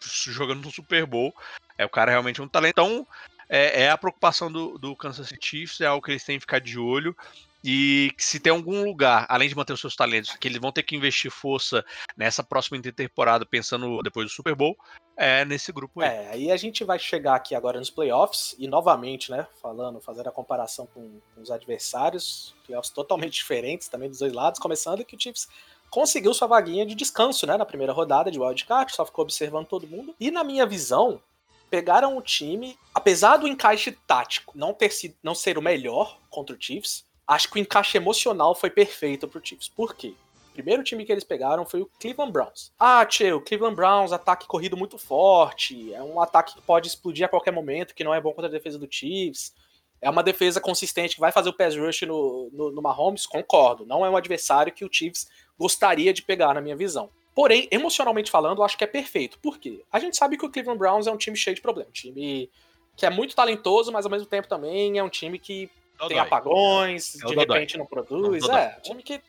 jogando no Super Bowl. É o cara realmente um talento. Então, é, é, a preocupação do, do Kansas City Chiefs, é algo que eles têm que ficar de olho. E se tem algum lugar, além de manter os seus talentos, que eles vão ter que investir força nessa próxima intertemporada, pensando depois do Super Bowl, é nesse grupo aí. É, aí a gente vai chegar aqui agora nos playoffs, e novamente, né, falando, fazendo a comparação com, com os adversários, playoffs totalmente diferentes também dos dois lados, começando que o Chiefs conseguiu sua vaguinha de descanso, né, na primeira rodada de wildcard, só ficou observando todo mundo. E na minha visão, pegaram o time, apesar do encaixe tático não ter sido, não ser o melhor contra o Chiefs, acho que o encaixe emocional foi perfeito pro Chiefs. Por quê? O primeiro time que eles pegaram foi o Cleveland Browns. Ah, tchê, o Cleveland Browns, ataque corrido muito forte, é um ataque que pode explodir a qualquer momento, que não é bom contra a defesa do Chiefs. É uma defesa consistente que vai fazer o pass rush no, no, no Mahomes, concordo. Não é um adversário que o Chiefs gostaria de pegar, na minha visão. Porém, emocionalmente falando, eu acho que é perfeito. Por quê? A gente sabe que o Cleveland Browns é um time cheio de problemas. Um time que é muito talentoso, mas ao mesmo tempo também é um time que tem apagões, é de repente não produz. É, time que,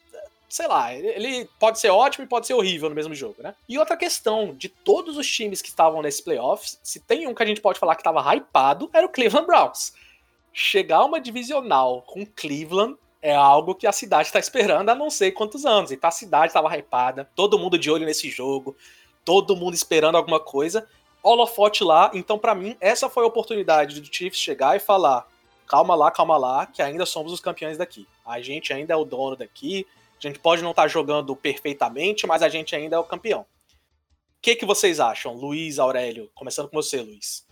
sei lá, ele pode ser ótimo e pode ser horrível no mesmo jogo, né? E outra questão, de todos os times que estavam nesse playoffs, se tem um que a gente pode falar que estava hypado, era o Cleveland Browns. Chegar uma divisional com Cleveland é algo que a cidade está esperando há não sei quantos anos. Então a cidade estava hypada, todo mundo de olho nesse jogo, todo mundo esperando alguma coisa. Holofote lá, então para mim essa foi a oportunidade do Chiefs chegar e falar: calma lá, calma lá, que ainda somos os campeões daqui. A gente ainda é o dono daqui. A gente pode não estar tá jogando perfeitamente, mas a gente ainda é o campeão. O que, que vocês acham, Luiz, Aurélio? Começando com você, Luiz.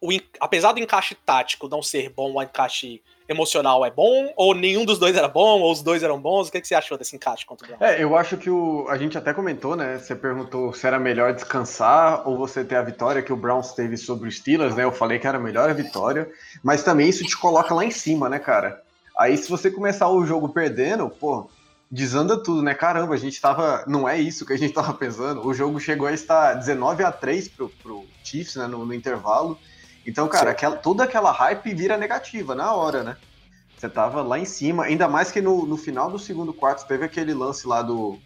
O, apesar do encaixe tático não ser bom, o encaixe emocional é bom? Ou nenhum dos dois era bom? Ou os dois eram bons? O que, que você achou desse encaixe contra o Browns? É, eu acho que o, a gente até comentou, né? Você perguntou se era melhor descansar ou você ter a vitória que o Browns teve sobre os Steelers, né? Eu falei que era melhor a vitória, mas também isso te coloca lá em cima, né, cara? Aí se você começar o jogo perdendo, pô, desanda tudo, né? Caramba, a gente tava. Não é isso que a gente tava pensando. O jogo chegou a estar 19 a 3 pro, pro Chiefs, né? No, no intervalo. Então, cara, aquela, toda aquela hype vira negativa na hora, né? Você tava lá em cima, ainda mais que no, no final do segundo quarto teve aquele lance lá do,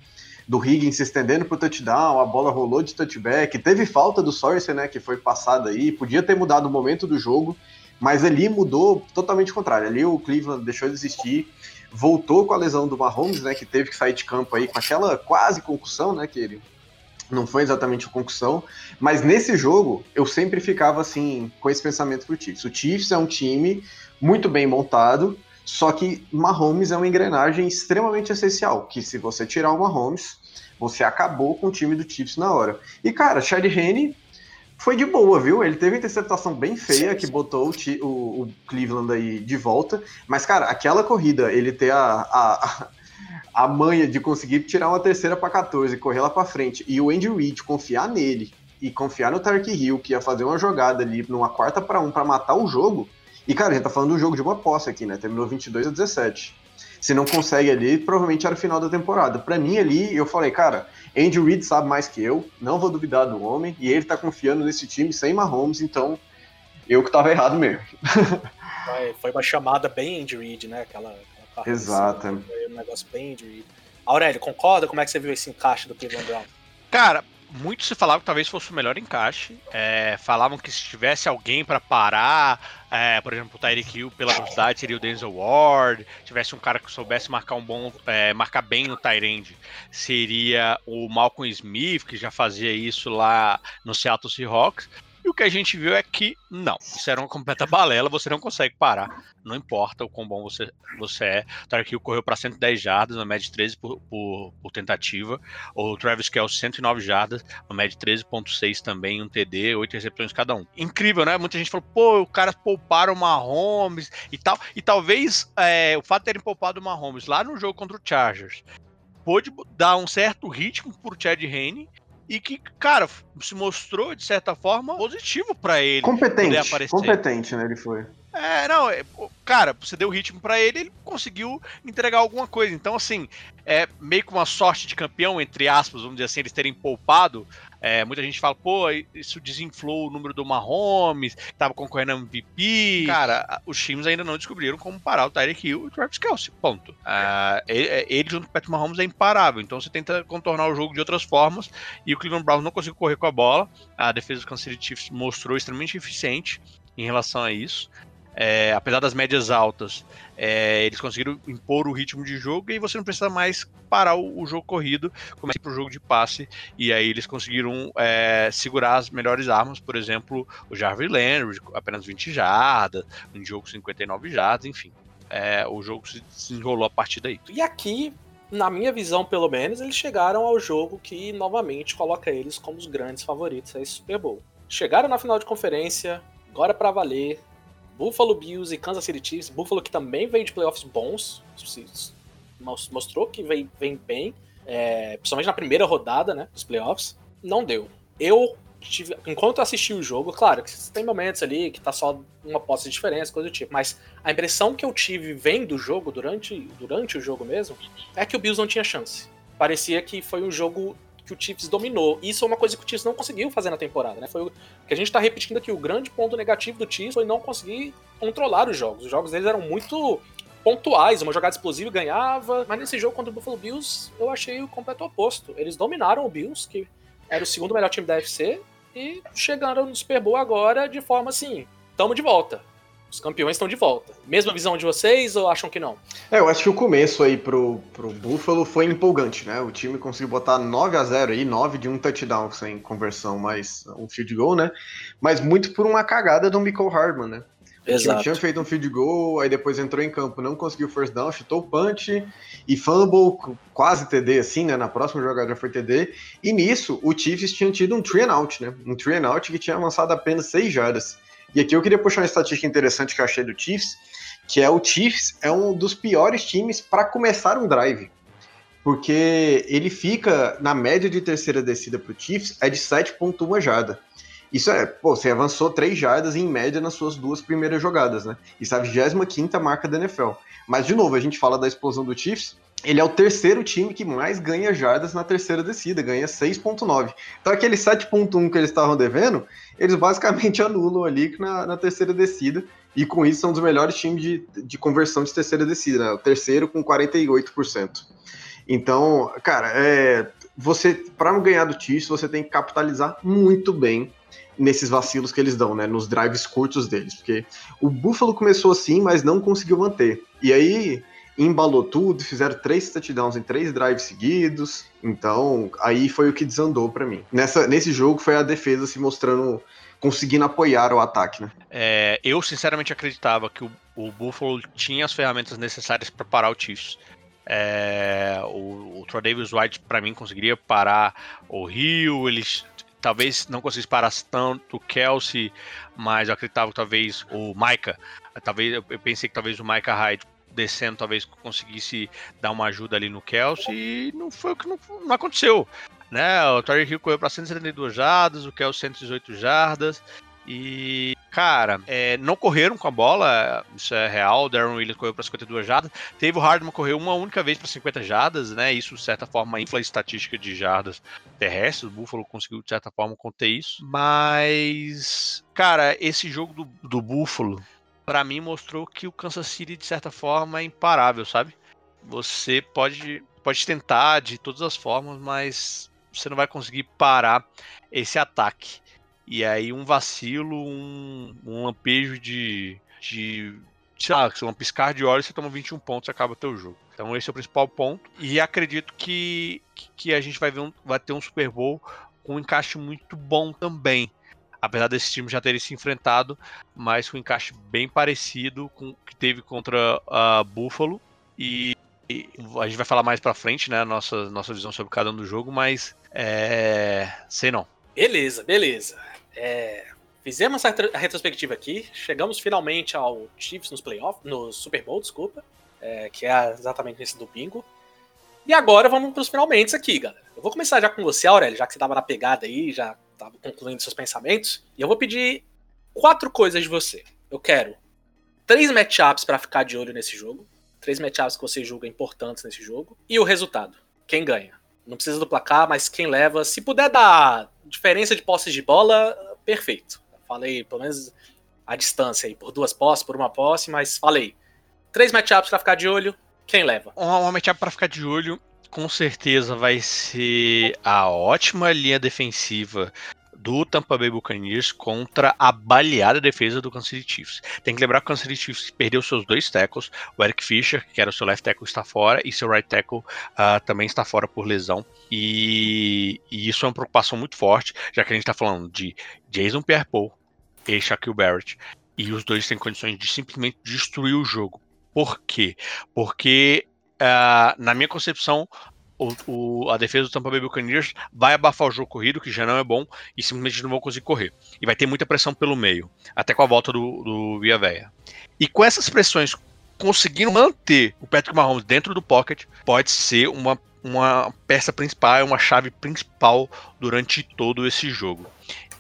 do Higgins se estendendo pro touchdown, a bola rolou de touchback, teve falta do Sorensen, né, que foi passada aí, podia ter mudado o momento do jogo, mas ali mudou totalmente o contrário. Ali o Cleveland deixou de existir, voltou com a lesão do Mahomes, né, que teve que sair de campo aí com aquela quase concussão, né, que ele não foi exatamente a concussão, mas nesse jogo eu sempre ficava assim com esse pensamento pro Chiefs. O Chiefs é um time muito bem montado, só que Mahomes é uma engrenagem extremamente essencial, que se você tirar o Mahomes, Você acabou com o time do Chiefs na hora. E, cara, Chad Henne foi de boa, viu? Ele teve uma interceptação bem feia que botou o, o- o Cleveland aí de volta. Mas, cara, aquela corrida, ele ter a, a, a manha de conseguir tirar uma terceira para 14, correr lá para frente, e o Andy Reid confiar nele e confiar no Tark Hill, que ia fazer uma jogada ali numa quarta para um para matar o jogo. E, cara, a gente tá falando de um jogo de uma posse aqui, né? Terminou 22 a 17. Se não consegue ali, provavelmente era o final da temporada. Pra mim ali, eu falei, cara, Andy Reid sabe mais que eu, não vou duvidar do homem, e ele tá confiando nesse time sem Mahomes, então eu que tava errado mesmo. Foi, foi uma chamada bem Andy Reid, né? Aquela, parte Exato. assim, Foi um negócio bem Reid. Aurélio, concorda? Como é que você viu esse encaixe do Cleveland Brown? Cara, muito se falava que talvez fosse o melhor encaixe. É, falavam que se tivesse alguém pra parar, é, por exemplo, o Tyreek Hill pela velocidade seria o Denzel Ward. Tivesse um cara que soubesse marcar um bom, é, marcar bem no Tyrande, seria o Malcolm Smith, que já fazia isso lá no Seattle Seahawks. E o que a gente viu é que não, isso era uma completa balela, você não consegue parar, não importa o quão bom você, você é. O Hill correu para 110 jardas, uma média de 13 por, por, por tentativa. O Travis Kelce, 109 jardas, uma média de 13,6 também, um TD, 8 recepções cada um. Incrível, né? Muita gente falou, pô, o cara pouparam o Mahomes e tal. E talvez é, o fato de terem poupado o Mahomes lá no jogo contra o Chargers pôde dar um certo ritmo pro Chad Henne e que, cara, se mostrou, de certa forma, positivo para ele. Competente, competente, né, ele foi. É, não, é, cara, você deu ritmo pra ele, ele conseguiu entregar alguma coisa. Então, assim, é meio que uma sorte de campeão, entre aspas, vamos dizer assim, eles terem poupado. É, muita gente fala, pô, isso desinflou o número do Mahomes, que tava concorrendo a MVP. Cara, os times ainda não descobriram como parar o Tyreek Hill e o Travis Kelce, ponto. Ah, ele, ele junto com o Patrick Mahomes é imparável, então você tenta contornar o jogo de outras formas, e o Cleveland Browns não conseguiu correr com a bola. A defesa do Kansas City Chiefs mostrou extremamente eficiente em relação a isso. É, apesar das médias altas, é, eles conseguiram impor o ritmo de jogo e você não precisa mais parar o, o jogo corrido, começa para o jogo de passe, e aí eles conseguiram é, segurar as melhores armas, por exemplo, o Jarvis Landry, apenas 20 jardas, um jogo com 59 jardas, enfim. É, o jogo se desenrolou a partir daí. E aqui, na minha visão, pelo menos, eles chegaram ao jogo que novamente coloca eles como os grandes favoritos a esse Super Bowl. Chegaram na final de conferência, agora pra valer. Buffalo Bills e Kansas City Chiefs. Buffalo que também veio de playoffs bons, mostrou que vem, vem bem, é, principalmente na primeira rodada né, dos playoffs. Não deu. Eu tive, enquanto eu assisti o jogo, claro que tem momentos ali que tá só uma posse de diferença, coisa do tipo, mas a impressão que eu tive vendo o jogo durante, durante o jogo mesmo é que o Bills não tinha chance. Parecia que foi um jogo que o Chiefs dominou. Isso é uma coisa que o Chiefs não conseguiu fazer na temporada, né? Foi o que a gente tá repetindo aqui. O grande ponto negativo do Chiefs foi não conseguir controlar os jogos. Os jogos deles eram muito pontuais, uma jogada explosiva ganhava. Mas nesse jogo contra o Buffalo Bills, eu achei o completo oposto. Eles dominaram o Bills, que era o segundo melhor time da UFC, e chegaram no Super Bowl agora de forma assim: tamo de volta. Os campeões estão de volta. Mesma visão de vocês ou acham que não? É, eu acho que o começo aí pro, pro Buffalo foi empolgante, né? O time conseguiu botar 9 a 0 aí, 9 de um touchdown sem conversão, mais um field goal, né? Mas muito por uma cagada do Michael Hardman, né? O time tinha feito um field goal, aí depois entrou em campo, não conseguiu first down, chutou o punch e fumble, quase TD assim, né? Na próxima jogada já foi TD. E nisso, o Chiefs tinha tido um three and out, né? Um three and out que tinha avançado apenas 6 jardas. E aqui eu queria puxar uma estatística interessante que eu achei do Chiefs, que é o Chiefs é um dos piores times para começar um drive. Porque ele fica na média de terceira descida para o Chiefs é de 7.1 jarda. Isso é, pô, você avançou 3 jardas em média nas suas duas primeiras jogadas, né? Isso é a 25 marca da NFL. Mas, de novo, a gente fala da explosão do Chiefs, ele é o terceiro time que mais ganha jardas na terceira descida, ganha 6.9. Então aquele 7.1 que eles estavam devendo, eles basicamente anulam ali na, na terceira descida, e com isso são um dos melhores times de, de conversão de terceira descida, né? O terceiro com 48%. Então, cara, é, você para não ganhar do Chiefs, você tem que capitalizar muito bem nesses vacilos que eles dão, né? Nos drives curtos deles, porque o Buffalo começou assim, mas não conseguiu manter. E aí embalou tudo, fizeram três touchdowns em três drives seguidos. Então, aí foi o que desandou para mim. Nessa, nesse jogo foi a defesa se mostrando conseguindo apoiar o ataque, né? É, eu sinceramente acreditava que o, o Buffalo tinha as ferramentas necessárias para parar o Chiefs. É, o, o Davis White, para mim, conseguiria parar o Rio. Eles talvez não conseguisse parar tanto o Kelsey, mas eu acreditava que talvez o Micah, talvez eu pensei que talvez o Micah Hyde descendo talvez conseguisse dar uma ajuda ali no Kelsey e não foi o que não, não aconteceu. Né? O Tyreek Hill correu para 172 jardas, o Kelsey 118 jardas. E, cara, é, não correram com a bola, isso é real. O Darren Williams correu para 52 jardas. Teve o Hardman correu uma única vez para 50 jardas, né? Isso, de certa forma, infla a estatística de jardas terrestres. O Buffalo conseguiu, de certa forma, conter isso. Mas, cara, esse jogo do, do Buffalo, para mim, mostrou que o Kansas City, de certa forma, é imparável, sabe? Você pode, pode tentar de todas as formas, mas você não vai conseguir parar esse ataque. E aí um vacilo, um, um lampejo de, de sei lá, um piscar de olhos, você toma 21 pontos e acaba teu jogo. Então esse é o principal ponto. E acredito que, que a gente vai, ver um, vai ter um Super Bowl com um encaixe muito bom também. Apesar desse time já terem se enfrentado, mas com um encaixe bem parecido com o que teve contra a Buffalo. E, e a gente vai falar mais pra frente, né? Nossa, nossa visão sobre cada um do jogo, mas é. Sei não. Beleza, beleza. É, fizemos a retrospectiva aqui, chegamos finalmente ao Chiefs nos playoffs, no Super Bowl, desculpa, é, que é exatamente nesse do bingo. E agora vamos para os finalmente aqui, galera. Eu vou começar já com você, Aurélio, já que você estava na pegada aí, já estava concluindo seus pensamentos. E eu vou pedir quatro coisas de você. Eu quero três matchups para ficar de olho nesse jogo. Três matchups que você julga importantes nesse jogo. E o resultado. Quem ganha? Não precisa do placar, mas quem leva. Se puder dar diferença de posses de bola, perfeito. Falei, pelo menos a distância aí, por duas posses, por uma posse, mas falei. Três matchups para ficar de olho, quem leva? Uma, uma matchup para ficar de olho, com certeza vai ser a ótima linha defensiva do Tampa Bay Buccaneers contra a baleada defesa do Kansas City Chiefs. Tem que lembrar que o Kansas City Chiefs perdeu seus dois tackles, o Eric Fisher, que era o seu left tackle, está fora, e seu right tackle uh, também está fora por lesão. E, e, isso é uma preocupação muito forte, já que a gente está falando de Jason Pierre-Paul e Shaquille Barrett, e os dois têm condições de simplesmente destruir o jogo. Por quê? Porque, uh, na minha concepção, o, o, a defesa do Tampa Bay Buccaneers vai abafar o jogo corrido, que já não é bom, e simplesmente não vão conseguir correr. E vai ter muita pressão pelo meio, até com a volta do, do Via Veia. E com essas pressões conseguindo manter o Patrick Mahomes dentro do pocket, pode ser uma, uma peça principal, uma chave principal durante todo esse jogo.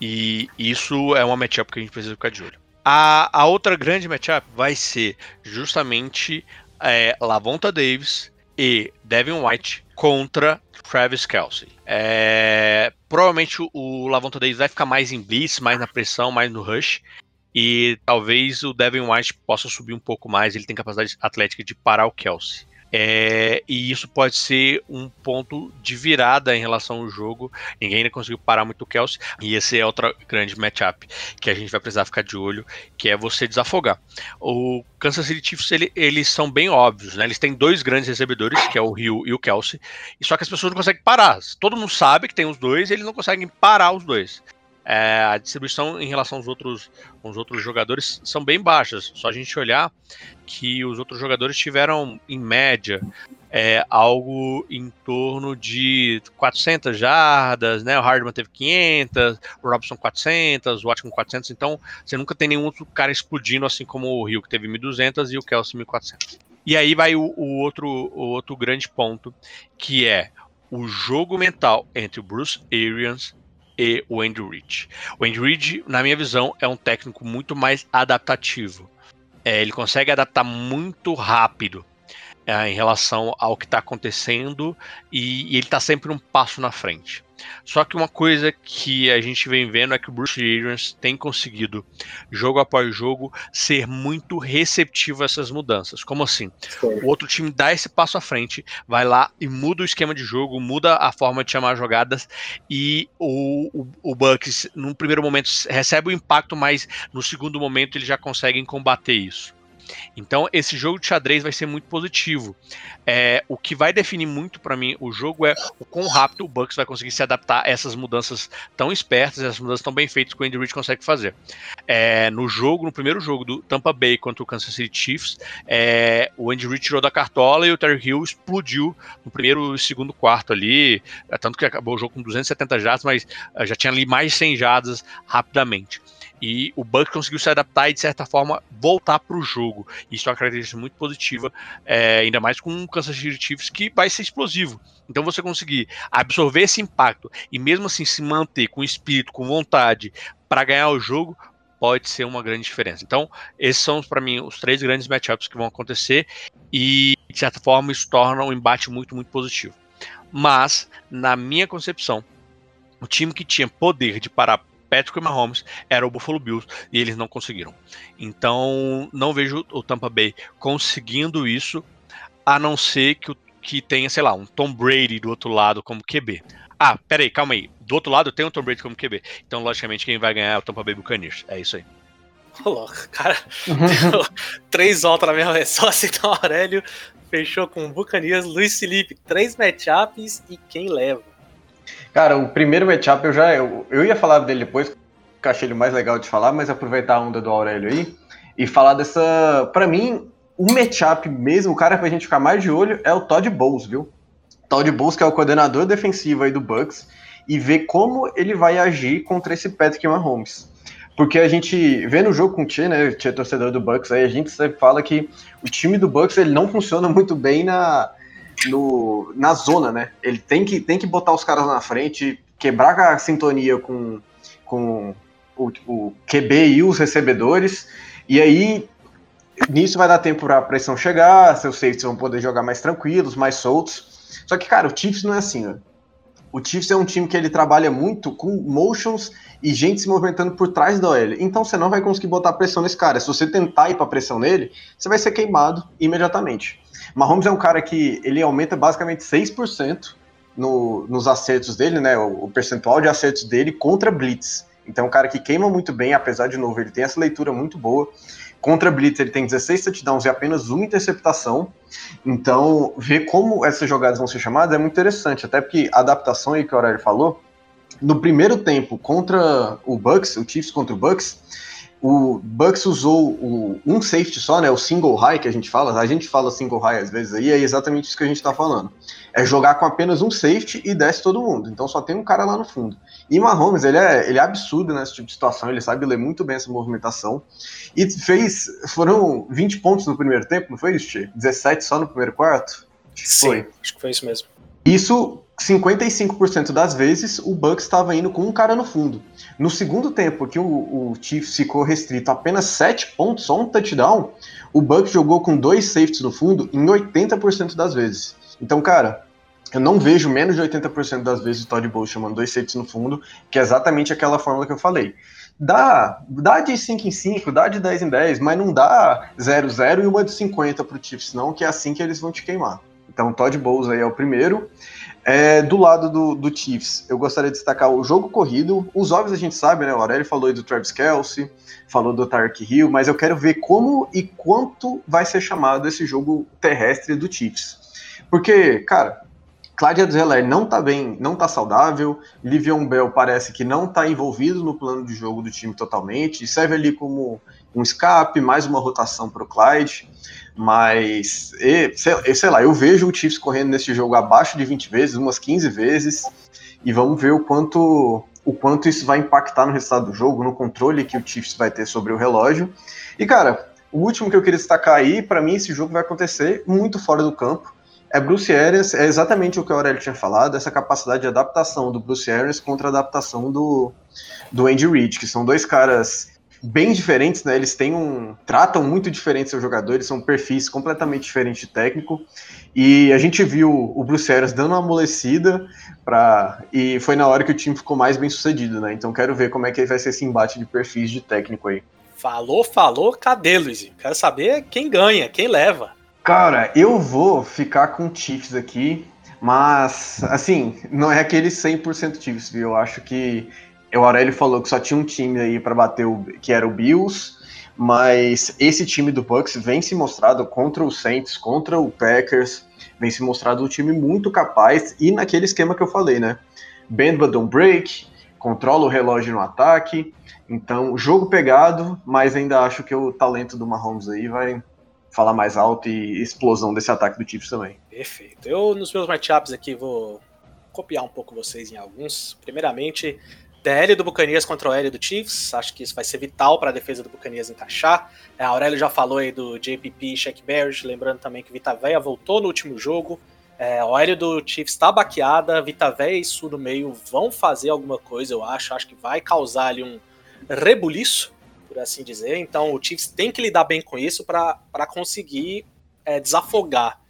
E isso é uma matchup que a gente precisa ficar de olho. A, a outra grande matchup vai ser justamente é, Lavonta Davis e Devin White contra Travis Kelsey. É, provavelmente o Lavonta Davis vai ficar mais em blitz, mais na pressão, mais no rush. E talvez o Devin White possa subir um pouco mais. Ele tem capacidade atlética de parar o Kelsey. É, e isso pode ser um ponto de virada em relação ao jogo. Ninguém ainda conseguiu parar muito o Kelsey. E esse é outro grande matchup que a gente vai precisar ficar de olho, que é você desafogar. O Kansas City Chiefs, ele, eles são bem óbvios, né? Eles têm dois grandes recebedores, que é o Hill e o Kelsey. E só que as pessoas não conseguem parar. Todo mundo sabe que tem os dois, eles não conseguem parar os dois. É, a distribuição em relação aos outros, aos outros jogadores são bem baixas. Só a gente olhar que os outros jogadores tiveram, em média, é, algo em torno de 400 jardas, né? O Hardman teve 500, o Robson 400, o Watson 400. Então, você nunca tem nenhum outro cara explodindo, assim como o Rio, que teve 1.200 e o Kelsey 1.400. E aí vai o, o, outro, o outro grande ponto, que é o jogo mental entre o Bruce Arians e o Andy Reid. O Andy Reid, na minha visão, é um técnico muito mais adaptativo. É, ele consegue adaptar muito rápido é, em relação ao que está acontecendo e, e ele está sempre um passo na frente. Só que uma coisa que a gente vem vendo é que o Bruce Arians tem conseguido, jogo após jogo, ser muito receptivo a essas mudanças. Como assim? Sim. O outro time dá esse passo à frente, vai lá e muda o esquema de jogo, muda a forma de chamar jogadas e o, o, o Bucks, num primeiro momento, recebe o impacto, mas no segundo momento eles já conseguem combater isso. Então, esse jogo de xadrez vai ser muito positivo. É, o que vai definir muito para mim o jogo é o quão rápido o Bucks vai conseguir se adaptar a essas mudanças tão espertas, essas mudanças tão bem feitas que o Andy Reid consegue fazer. É, no jogo, no primeiro jogo do Tampa Bay contra o Kansas City Chiefs, é, o Andy Reid tirou da cartola e o Terry Hill explodiu no primeiro e segundo quarto ali, é, tanto que acabou o jogo com 270 jardas, mas é, já tinha ali mais de 100 jardas rapidamente. E o Bucks conseguiu se adaptar e, de certa forma, voltar para o jogo. Isso é uma característica muito positiva, é, ainda mais com um Kansas City Chiefs que vai ser explosivo. Então, você conseguir absorver esse impacto e, mesmo assim, se manter com espírito, com vontade para ganhar o jogo, pode ser uma grande diferença. Então, esses são, para mim, os três grandes matchups que vão acontecer e, de certa forma, isso torna um embate muito, muito positivo. Mas, na minha concepção, o time que tinha poder de parar Patrick Mahomes era o Buffalo Bills e eles não conseguiram. Então, não vejo o Tampa Bay conseguindo isso, a não ser que, que tenha, sei lá, um Tom Brady do outro lado como QB. Ah, peraí, calma aí. Do outro lado tem o Tom Brady como QB. Então, logicamente, quem vai ganhar é o Tampa Bay Buccaneers. É isso aí. Ô, louco, cara. três voltas na mesma resposta, então Aurélio fechou com Buccaneers, Luiz Felipe, três matchups e quem leva? Cara, o primeiro matchup eu já. Eu, eu ia falar dele depois, que eu achei ele mais legal de falar, mas aproveitar a onda do Aurélio aí e falar dessa. Para mim, o matchup mesmo, o cara pra gente ficar mais de olho é o Todd Bowles, viu? Todd Bowles, que é o coordenador defensivo aí do Bucks, e ver como ele vai agir contra esse Patrick Mahomes. Porque a gente vê no jogo com o Tchê, né, o Tchê é torcedor do Bucks, aí a gente sempre fala que o time do Bucks ele não funciona muito bem na, no, na zona, né? Ele tem que, tem que botar os caras na frente, quebrar a sintonia com, com o, o QB e os recebedores, e aí nisso vai dar tempo para a pressão chegar, seus safeties vão poder jogar mais tranquilos, mais soltos. Só que, cara, o Chiefs não é assim, né? O Chiefs é um time que ele trabalha muito com motions e gente se movimentando por trás da OL. Então você não vai conseguir botar pressão nesse cara. Se você tentar ir para pressão nele, você vai ser queimado imediatamente. Mahomes é um cara que ele aumenta basicamente 6% no, nos acertos dele, né? O, o, percentual de acertos dele contra blitz. Então, é um cara que queima muito bem, apesar de novo, ele tem essa leitura muito boa. Contra blitz, ele tem 16 touchdowns e apenas uma interceptação. Então, ver como essas jogadas vão ser chamadas é muito interessante, até porque a adaptação aí que o Aurélio falou, no primeiro tempo contra o Bucks, o Chiefs contra o Bucks, o Bucks usou o, um safety só, né? O single high que a gente fala. A gente fala single high às vezes aí, é exatamente isso que a gente tá falando. É jogar com apenas um safety e desce todo mundo. Então só tem um cara lá no fundo. E Mahomes, ele é, ele é absurdo nesse tipo de situação, ele sabe ler muito bem essa movimentação. E fez. Foram 20 pontos no primeiro tempo, não foi isso, 17 só no primeiro quarto? Sim, foi. acho que foi isso mesmo. Isso 55% das vezes o Bucks estava indo com um cara no fundo. No segundo tempo, que o, o Chiefs ficou restrito a apenas 7 pontos, só um touchdown, o Bucks jogou com dois safeties no fundo em 80% das vezes. Então, cara, eu não vejo menos de 80% das vezes o Todd Bowles chamando dois safeties no fundo, que é exatamente aquela fórmula que eu falei. Dá, dá de 5 em 5, dá de 10 em 10, mas não dá 0-0 e uma de 50 pro Chiefs, não, que é assim que eles vão te queimar. Então, Todd Bowles aí é o primeiro. É, do lado do, do, Chiefs, eu gostaria de destacar o jogo corrido. Os óbvios a gente sabe, né? O Aurélio falou aí do Travis Kelsey, falou do Tark Hill, mas eu quero ver como e quanto vai ser chamado esse jogo terrestre do Chiefs. Porque, cara, Cláudia Zeller não tá bem, não tá saudável. Livion Bell parece que não tá envolvido no plano de jogo do time totalmente. Serve ali como um escape, mais uma rotação para o Clyde. Mas, e, sei, sei, lá, eu vejo o Chiefs correndo nesse jogo abaixo de 20 vezes, umas 15 vezes, e vamos ver o quanto, o quanto isso vai impactar no resultado do jogo, no controle que o Chiefs vai ter sobre o relógio. E, cara, o último que eu queria destacar aí, para mim, esse jogo vai acontecer muito fora do campo. É Bruce Arians, é exatamente o que o Aurélio tinha falado, essa capacidade de adaptação do Bruce Arians contra a adaptação do, do Andy Reid, que são dois caras bem diferentes, né? Eles têm um. tratam muito diferente seus jogadores, são perfis completamente diferentes de técnico. E a gente viu o Bruce Arias dando uma amolecida para e foi na hora que o time ficou mais bem sucedido, né? Então quero ver como é que vai ser esse embate de perfis de técnico aí. Falou, falou, cadê, Luizinho? Quero saber quem ganha, quem leva. Cara, eu vou ficar com o Chiefs aqui, mas, assim, não é aquele 100% Chiefs, viu? Eu acho que o Aurélio falou que só tinha um time aí para bater o que era o Bills, mas esse time do Bucks vem se mostrado contra o Saints, contra o Packers, vem se mostrado um time muito capaz e naquele esquema que eu falei, né? Bend but don't break, controla o relógio no ataque. Então, jogo pegado, mas ainda acho que o talento do Mahomes aí vai falar mais alto e explosão desse ataque do Chiefs também. Perfeito. Eu, nos meus matchups aqui, vou copiar um pouco vocês em alguns. Primeiramente, DL do Bucanias contra o L do Chiefs. Acho que isso vai ser vital para a defesa do Bucanias encaixar. É, a Aurélio já falou aí do JPP e Shaq Barrett, lembrando também que Vita Veia voltou no último jogo. É, a do Chiefs está baqueada, Vita Veia e Sul do meio vão fazer alguma coisa, eu acho. Acho que vai causar ali um rebuliço, por assim dizer. Então o Chiefs tem que lidar bem com isso para conseguir é, desafogar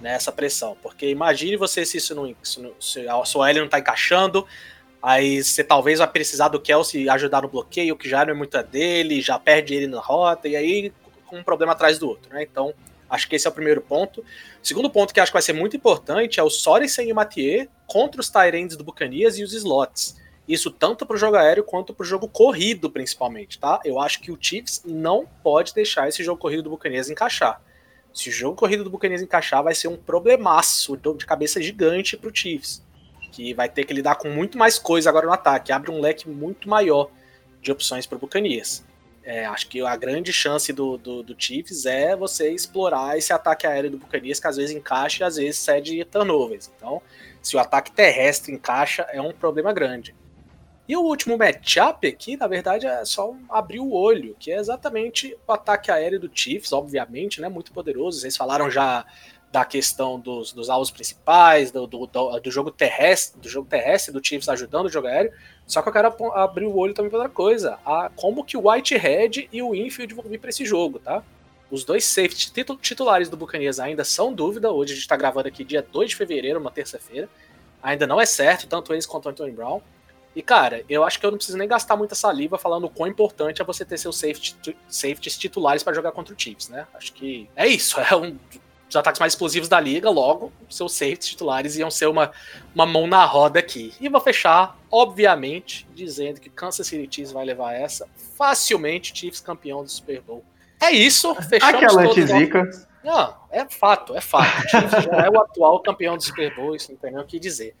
nessa pressão. Porque imagine você se isso não, se, se a sua OL não está encaixando, Aí você talvez vai precisar do Kelsey ajudar no bloqueio, que já não é muito a dele, já perde ele na rota, e aí um problema atrás do outro, né? Então, acho que esse é o primeiro ponto. O segundo ponto que acho que vai ser muito importante é o Sorensen e o Mathieu contra os Tyrands do Bucanias e os slots. Isso tanto para o jogo aéreo quanto para o jogo corrido, principalmente, tá? Eu acho que o Chiefs não pode deixar esse jogo corrido do Bucanias encaixar. Se o jogo corrido do Bucanias encaixar, vai ser um problemaço de cabeça gigante para o Chiefs que vai ter que lidar com muito mais coisa agora no ataque. Abre um leque muito maior de opções para o Bucanias. É, acho que a grande chance do, do, do, Chiefs é você explorar esse ataque aéreo do Bucanias, que às vezes encaixa e às vezes cede turnovers. Então, se o ataque terrestre encaixa, é um problema grande. E o último matchup aqui, na verdade, é só abrir o olho, que é exatamente o ataque aéreo do Chiefs, obviamente, né? Muito poderoso. Vocês falaram já da questão dos, dos alvos principais, do, do, do, jogo terrestre, do jogo terrestre do Chiefs ajudando o jogo aéreo. Só que eu quero abrir o olho também para outra coisa. A, como que o Whitehead e o Infield vão vir para esse jogo, tá? Os dois safety titulares do Buccaneers ainda são dúvida. Hoje a gente está gravando aqui dia 2 de fevereiro, uma terça-feira. Ainda não é certo, tanto eles quanto o Anthony Brown. E, cara, eu acho que eu não preciso nem gastar muita saliva falando o quão importante é você ter seus safety, safeties titulares para jogar contra o Chiefs, né? Acho que é isso. É um os ataques mais explosivos da liga, logo, seus safeties titulares iam ser uma, uma mão na roda aqui. E vou fechar, obviamente, dizendo que Kansas City Chiefs vai levar essa facilmente, Chiefs campeão do Super Bowl. É isso, fechamos Aquela antizica. Não, é fato, é fato. O Chiefs já é o atual campeão do Super Bowl, isso não tem nem o que dizer.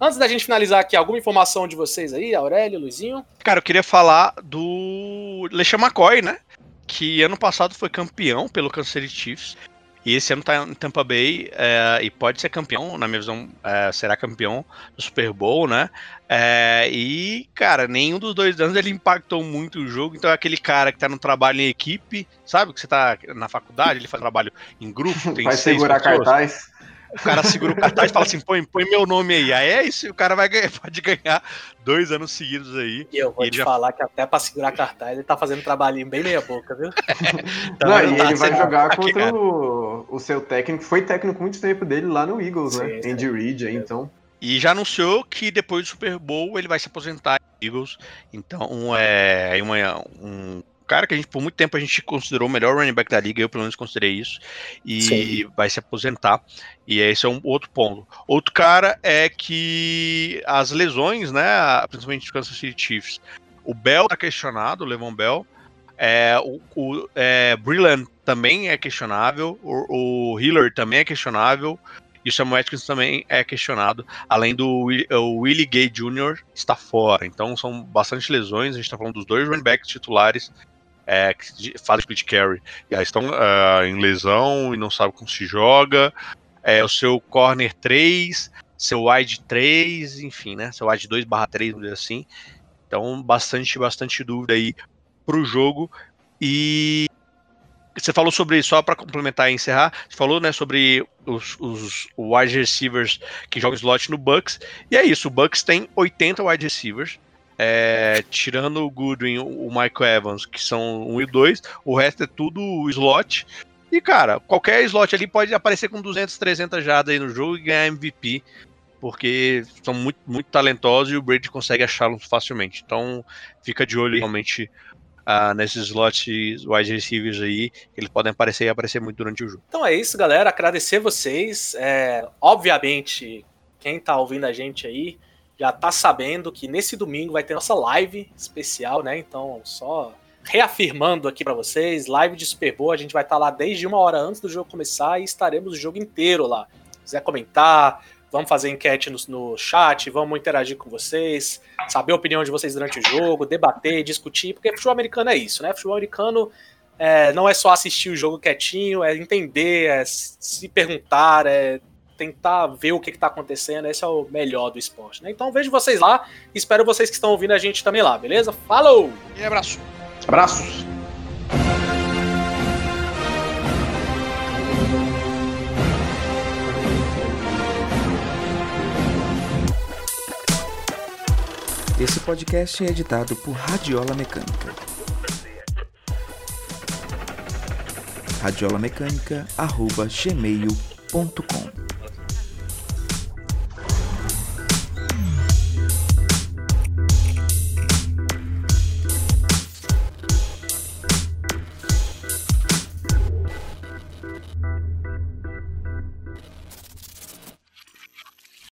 Antes da gente finalizar aqui, alguma informação de vocês aí, Aurélio, Luizinho? Cara, eu queria falar do LeSean McCoy, né? Que ano passado foi campeão pelo Kansas City Chiefs. E esse ano tá em Tampa Bay é, e pode ser campeão, na minha visão, é, será campeão do Super Bowl, né? É, e, cara, nenhum dos dois anos ele impactou muito o jogo, então é aquele cara que tá no trabalho em equipe, sabe? Que você tá na faculdade, ele faz trabalho em grupo, tem Vai segurar pessoas. cartaz. O cara segura o cartaz e fala assim: põe, põe meu nome aí. Aí é isso, o cara vai ganhar, pode ganhar dois anos seguidos aí. E eu vou e te já... falar que até pra segurar cartaz ele tá fazendo um trabalhinho bem meia-boca, viu? então, Não, e tá ele vai jogar contra o, o, seu técnico, foi técnico muito tempo dele lá no Eagles, né? sim, né? Andy Reid, aí, então. E já anunciou que depois do Super Bowl ele vai se aposentar em Eagles. Então é uma, um cara que a gente, por muito tempo, a gente considerou o melhor running back da liga, eu pelo menos considerei isso, e Sim. vai se aposentar. E esse é um outro ponto. Outro cara é que as lesões, né, principalmente do Kansas City Chiefs, o Bell tá questionado, o Levon Bell, é, o, o é, também é questionável, o, o Hiller também é questionável, e o Samuel Atkins também é questionado, além do o Willie Gay Jr. está fora. Então são bastante lesões. A gente está falando dos dois running backs titulares é, que fazem split carry, e aí estão uh, em lesão e não sabem como se joga. É, o seu corner 3, seu wide 3, enfim, né? Seu wide 2 barra 3, vamos dizer assim. Então, bastante, bastante dúvida aí pro jogo. E você falou sobre, só para complementar e encerrar, você falou né, sobre os, os wide receivers que jogam slot no Bucks. E é isso, o Bucks tem 80 wide receivers. É, tirando o Goodwin, o Michael Evans, que são 1 e 2, o resto é tudo slot. E, cara, qualquer slot ali pode aparecer com 200, 300 jardas aí no jogo e ganhar MVP, porque são muito, muito talentosos e o Brady consegue achá-los facilmente. Então, fica de olho realmente uh, nesses slots wide receivers aí, eles podem aparecer e aparecer muito durante o jogo. Então é isso, galera. Agradecer vocês. É, obviamente, quem tá ouvindo a gente aí já tá sabendo que nesse domingo vai ter nossa live especial, né? Então, só reafirmando aqui para vocês, live de Super Bowl, a gente vai estar tá lá desde uma hora antes do jogo começar e estaremos o jogo inteiro lá. Se quiser comentar, vamos fazer enquete no, no chat, vamos interagir com vocês, saber a opinião de vocês durante o jogo, debater, discutir, porque futebol americano é isso, né? Futebol americano é, não é só assistir o jogo quietinho, é entender, é se perguntar, é tentar ver o que está acontecendo. Esse é o melhor do esporte, né? Então vejo vocês lá, espero vocês que estão ouvindo a gente também lá, beleza? Falou! E abraço! Abraços! Esse podcast é editado por Radiola Mecânica. radiolamecânica.gmail.com